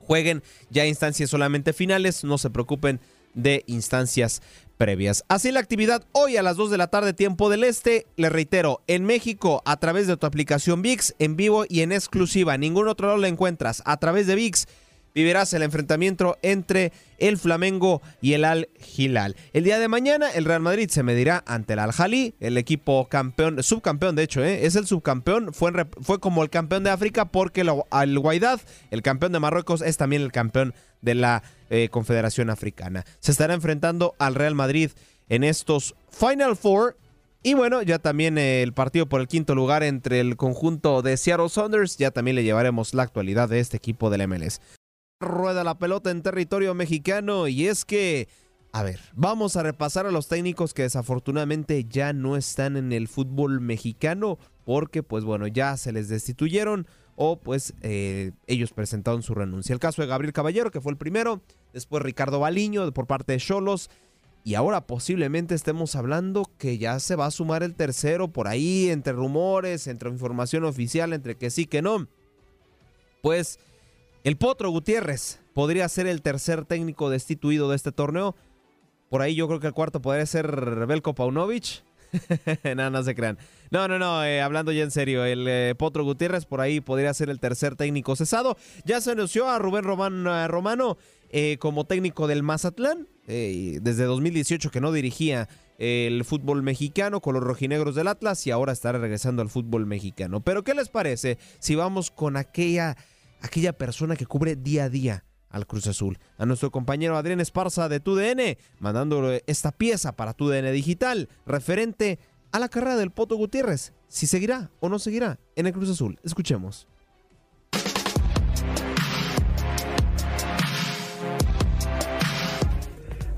jueguen ya instancias solamente finales, no se preocupen de instancias previas. Así la actividad hoy a las 2 de la tarde tiempo del este, le reitero, en México a través de tu aplicación VIX en vivo y en exclusiva, ningún otro lado la encuentras. A través de VIX vivirás el enfrentamiento entre el Flamengo y el Al Hilal. El día de mañana el Real Madrid se medirá ante el Al Jalí, el equipo campeón, subcampeón de hecho, ¿eh? es el subcampeón, fue, fue como el campeón de África porque el Al Guaidad, el campeón de Marruecos, es también el campeón de la eh, Confederación Africana. Se estará enfrentando al Real Madrid en estos Final Four y bueno, ya también el partido por el quinto lugar entre el conjunto de Seattle Saunders, ya también le llevaremos la actualidad de este equipo del MLS rueda la pelota en territorio mexicano y es que, a ver, vamos a repasar a los técnicos que desafortunadamente ya no están en el fútbol mexicano porque pues bueno, ya se les destituyeron o pues eh, ellos presentaron su renuncia. El caso de Gabriel Caballero, que fue el primero, después Ricardo Baliño por parte de Cholos. Y ahora posiblemente estemos hablando que ya se va a sumar el tercero por ahí, entre rumores, entre información oficial, entre que sí, que no. Pues el Potro Gutiérrez podría ser el tercer técnico destituido de este torneo. Por ahí yo creo que el cuarto podría ser Belko Paunovic. <laughs> no, no se crean. No, no, no, eh, hablando ya en serio, el eh, Potro Gutiérrez por ahí podría ser el tercer técnico cesado. Ya se anunció a Rubén eh, Romano como técnico del Mazatlán, desde 2018 que no dirigía el fútbol mexicano con los rojinegros del Atlas y ahora estará regresando al fútbol mexicano. Pero ¿qué les parece si vamos con aquella aquella persona que cubre día a día al Cruz Azul. A nuestro compañero Adrián Esparza de TUDN, mandándole esta pieza para TUDN Digital, referente a la carrera del Poto Gutiérrez. Si seguirá o no seguirá en el Cruz Azul. Escuchemos.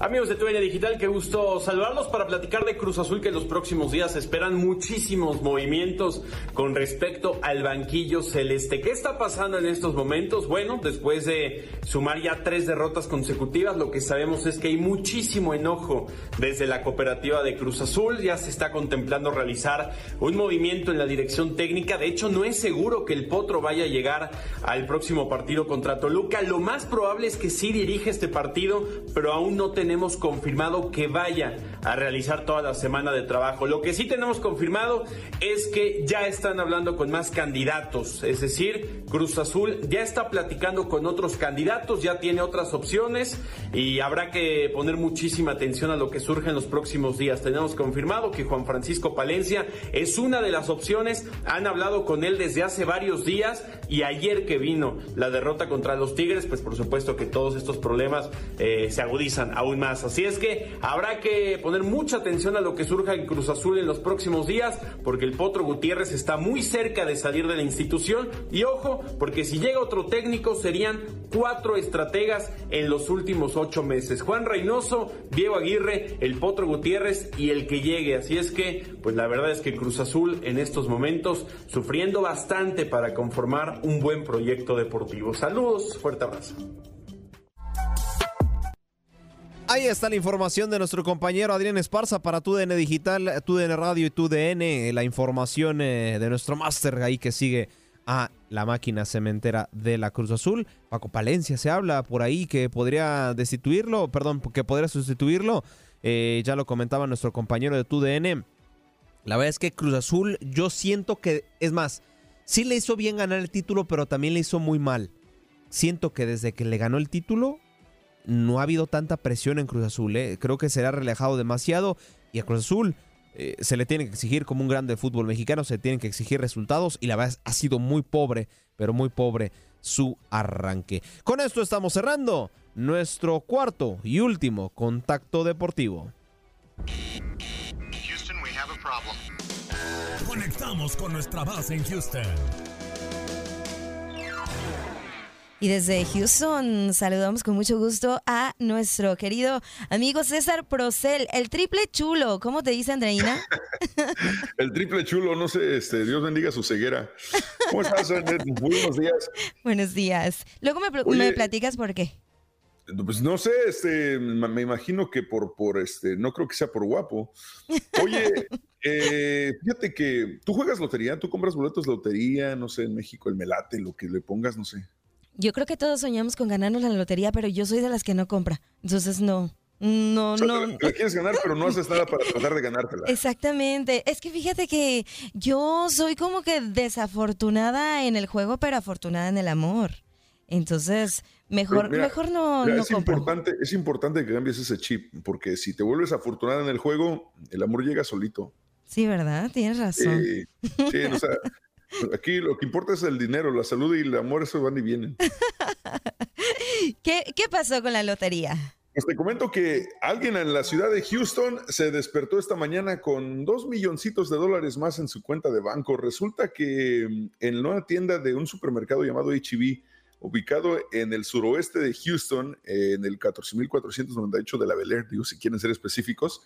Amigos de TUN Digital, qué gusto saludarlos para platicar de Cruz Azul que en los próximos días esperan muchísimos movimientos con respecto al banquillo celeste. ¿Qué está pasando en estos momentos? Bueno, después de sumar ya tres derrotas consecutivas, lo que sabemos es que hay muchísimo enojo desde la cooperativa de Cruz Azul. Ya se está contemplando realizar un movimiento en la dirección técnica. De hecho, no es seguro que el Potro vaya a llegar al próximo partido contra Toluca. Lo más probable es que sí dirige este partido, pero aún no tenemos tenemos confirmado que vaya a realizar toda la semana de trabajo. Lo que sí tenemos confirmado es que ya están hablando con más candidatos, es decir, Cruz Azul ya está platicando con otros candidatos, ya tiene otras opciones y habrá que poner muchísima atención a lo que surge en los próximos días. Tenemos confirmado que Juan Francisco Palencia es una de las opciones, han hablado con él desde hace varios días y ayer que vino la derrota contra los Tigres, pues por supuesto que todos estos problemas eh, se agudizan aún más. Así es que habrá que poner mucha atención a lo que surja en Cruz Azul en los próximos días, porque el Potro Gutiérrez está muy cerca de salir de la institución. Y ojo, porque si llega otro técnico serían cuatro estrategas en los últimos ocho meses. Juan Reynoso, Diego Aguirre, el Potro Gutiérrez y el que llegue. Así es que, pues la verdad es que Cruz Azul en estos momentos sufriendo bastante para conformar un buen proyecto deportivo. Saludos, fuerte abrazo. Ahí está la información de nuestro compañero Adrián Esparza para TUDN Digital, TUDN Radio y TUDN. La información eh, de nuestro máster ahí que sigue a la máquina cementera de la Cruz Azul. Paco Palencia se habla por ahí que podría destituirlo, perdón, que podría sustituirlo. Eh, ya lo comentaba nuestro compañero de TUDN. La verdad es que Cruz Azul, yo siento que, es más, sí le hizo bien ganar el título, pero también le hizo muy mal. Siento que desde que le ganó el título, no ha habido tanta presión en Cruz Azul. ¿eh? Creo que será relajado demasiado y a Cruz Azul eh, se le tiene que exigir como un grande de fútbol mexicano, se tienen que exigir resultados y la verdad ha sido muy pobre, pero muy pobre su arranque. Con esto estamos cerrando nuestro cuarto y último contacto deportivo. Conectamos con nuestra base en Houston. Y desde Houston saludamos con mucho gusto a nuestro querido amigo César Procel, el triple chulo. ¿Cómo te dice Andreina? <laughs> el triple chulo, no sé, este, Dios bendiga su ceguera. ¿Cómo estás, Buenos días. <laughs> Buenos días. Luego me, me platicas por qué. Pues no sé, este, me imagino que por, por este, no creo que sea por guapo. Oye, <laughs> eh, fíjate que tú juegas lotería, tú compras boletos de lotería, no sé, en México el melate, lo que le pongas, no sé. Yo creo que todos soñamos con ganarnos la lotería, pero yo soy de las que no compra. Entonces no. No, no. La, quieres ganar, pero no haces nada para tratar de ganártela. Exactamente. Es que fíjate que yo soy como que desafortunada en el juego, pero afortunada en el amor. Entonces, mejor, mejor no, es importante, es importante que cambies ese chip, porque si te vuelves afortunada en el juego, el amor llega solito. Sí, ¿verdad? Tienes razón. sí, o sea, <laughs> <laughs> Aquí lo que importa es el dinero, la salud y el amor, eso van y vienen. <laughs> ¿Qué, ¿Qué, pasó con la lotería? Pues te comento que alguien en la ciudad de Houston se despertó esta mañana con dos milloncitos de dólares más en su cuenta de banco. Resulta que mm, en una tienda de un supermercado llamado HB, ubicado en el suroeste de Houston, en el 14.498 de la Bel Air, digo si quieren ser específicos,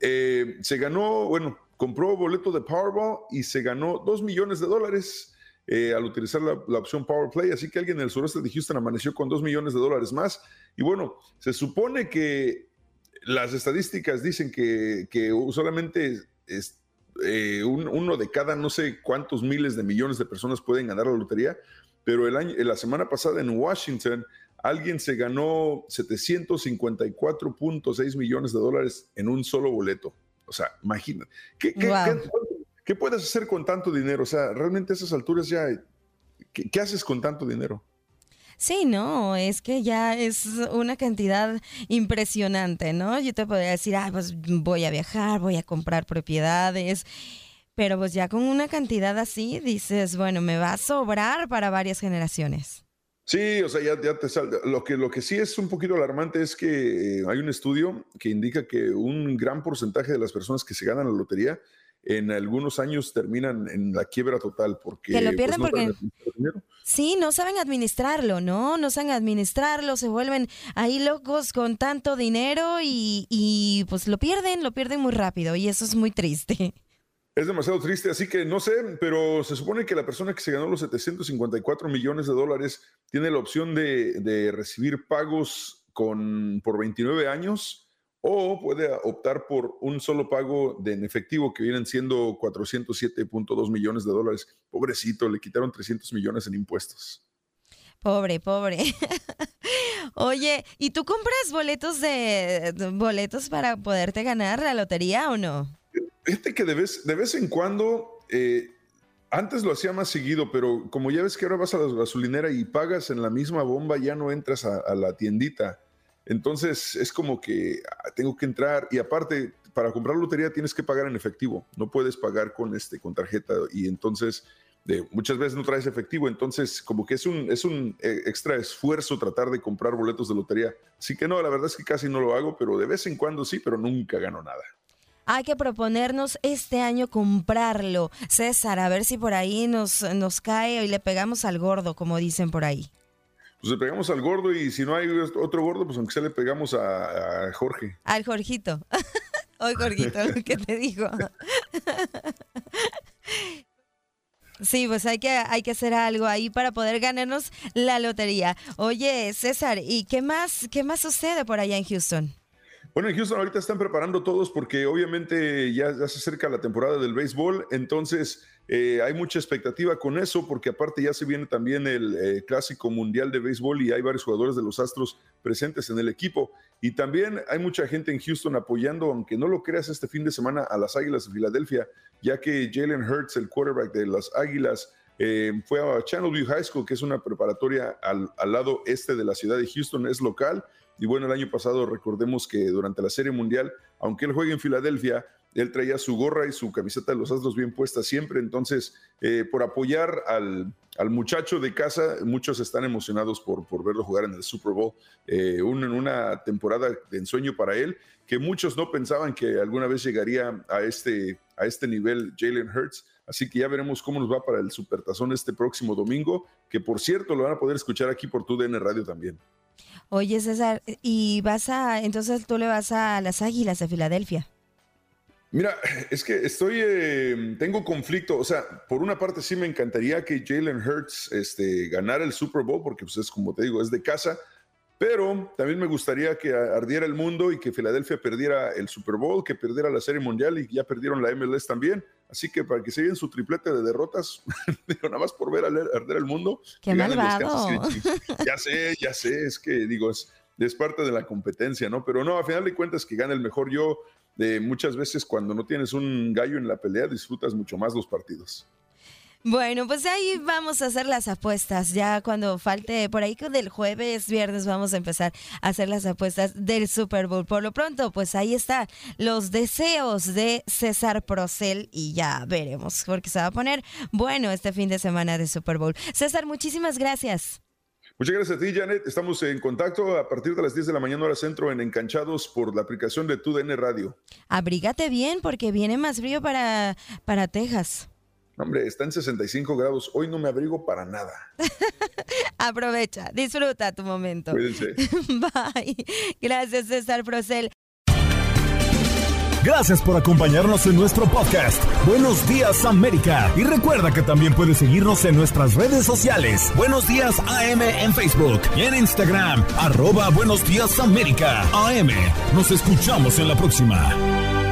eh, se ganó, bueno, compró boleto de Powerball y se ganó 2 millones de dólares eh, al utilizar la, opción Power Play. Así que alguien en el sureste de Houston amaneció con 2 millones de dólares más. Y bueno, se supone que las estadísticas dicen que, solamente es, eh, uno de cada no sé cuántos miles de millones de personas pueden ganar la lotería. Pero el año, la semana pasada en Washington, alguien se ganó 754.6 millones de dólares en un solo boleto. O sea, imagina. ¿Qué, puedes hacer con tanto dinero? O sea, realmente a esas alturas ya, ¿qué, haces con tanto dinero? Sí, no, es que ya es una cantidad impresionante, ¿no? Yo te podría decir, ah, pues voy a viajar, voy a comprar propiedades, pero pues ya con una cantidad así dices, bueno, me va a sobrar para varias generaciones. Sí, o sea, ya, te sale. Lo que, lo que sí es un poquito alarmante es que eh, hay un estudio que indica que un gran porcentaje de las personas que se ganan la lotería en algunos años terminan en la quiebra total porque... Que lo pues, pierden porque... Sí, no saben administrarlo, ¿no? No saben administrarlo, se vuelven ahí locos con tanto dinero y, y pues lo pierden, lo pierden muy rápido y eso es muy triste. Es demasiado triste, así que no sé, pero se supone que la persona que se ganó los 754 millones de dólares tiene la opción de, recibir pagos con, por 29 años o puede optar por un solo pago de en efectivo que vienen siendo 407.2 millones de dólares. Pobrecito, le quitaron 300 millones en impuestos. Pobre, pobre. <laughs> Oye, ¿y tú compras boletos de boletos para poderte ganar la lotería o no? Fíjate que de vez, de vez en cuando, eh, antes lo hacía más seguido, pero como ya ves que ahora vas a la gasolinera y pagas en la misma bomba, ya no entras a, la tiendita. Entonces es como que ah, tengo que entrar y aparte para comprar lotería tienes que pagar en efectivo, no puedes pagar con este con tarjeta y entonces de, muchas veces no traes efectivo, entonces como que es un es un eh, extra esfuerzo tratar de comprar boletos de lotería. Así que no, la verdad es que casi no lo hago, pero de vez en cuando sí, pero nunca gano nada. Hay que proponernos este año comprarlo. César, a ver si por ahí nos, nos cae y le pegamos al gordo, como dicen por ahí. Pues le pegamos al gordo y si no hay otro gordo, pues aunque sea le pegamos a, Jorge. Al Jorgito. <laughs> Hoy Jorgito, <laughs> ¿qué te digo? <laughs> Sí, pues hay que, hay que hacer algo ahí para poder ganarnos la lotería. Oye, César, ¿y qué más, qué más sucede por allá en Houston? Bueno, en Houston ahorita están preparando todos porque obviamente ya, se acerca la temporada del béisbol, entonces eh, hay mucha expectativa con eso porque aparte ya se viene también el eh, clásico mundial de béisbol y hay varios jugadores de los Astros presentes en el equipo. Y también hay mucha gente en Houston apoyando, aunque no lo creas, este fin de semana a las Águilas de Filadelfia, ya que Jalen Hurts, el quarterback de las Águilas, eh, fue a Channelview High School, que es una preparatoria al, al lado este de la ciudad de Houston, es local y bueno, el año pasado recordemos que durante la Serie Mundial, aunque él juegue en Filadelfia, él traía su gorra y su camiseta de los Astros bien puesta siempre. Entonces, eh, por apoyar al, muchacho de casa, muchos están emocionados por, por verlo jugar en el Super Bowl, eh, en una temporada de ensueño para él, que muchos no pensaban que alguna vez llegaría a este, a este nivel Jalen Hurts. Así que ya veremos cómo nos va para el Supertazón este próximo domingo, que por cierto lo van a poder escuchar aquí por tu DN Radio también. Oye, César, y vas a, entonces tú le vas a las Águilas de Filadelfia. Mira, es que estoy, eh, tengo conflicto. O sea, por una parte sí me encantaría que Jalen Hurts este, ganara el Super Bowl, porque pues es como te digo, es de casa. Pero también me gustaría que ardiera el mundo y que Filadelfia perdiera el Super Bowl, que perdiera la Serie Mundial y ya perdieron la MLS también. Así que para que se lleven su triplete de derrotas, <laughs> digo, nada más por ver arder el mundo. ¡Qué malvado! <laughs> Ya sé, ya sé, es que digo, es, es parte de la competencia, ¿no? Pero no, a final de cuentas que gane el mejor yo de muchas veces cuando no tienes un gallo en la pelea disfrutas mucho más los partidos. Bueno, pues ahí vamos a hacer las apuestas. Ya cuando falte por ahí del jueves, viernes, vamos a empezar a hacer las apuestas del Super Bowl. Por lo pronto, pues ahí está los deseos de César Procel y ya veremos, porque se va a poner bueno este fin de semana de Super Bowl. César, muchísimas gracias. Muchas gracias a ti, Janet. Estamos en contacto a partir de las 10 de la mañana hora centro en Encanchados por la aplicación de TUDN Radio. Abrígate bien porque viene más frío para, para Texas. Hombre, está en 65 grados. Hoy no me abrigo para nada. <laughs> Aprovecha, disfruta tu momento. Cuídense. <laughs> Bye. Gracias, César Procel. Gracias por acompañarnos en nuestro podcast. Buenos días América. Y recuerda que también puedes seguirnos en nuestras redes sociales. Buenos días AM en Facebook y en Instagram. Arroba Buenos días América. AM. Nos escuchamos en la próxima.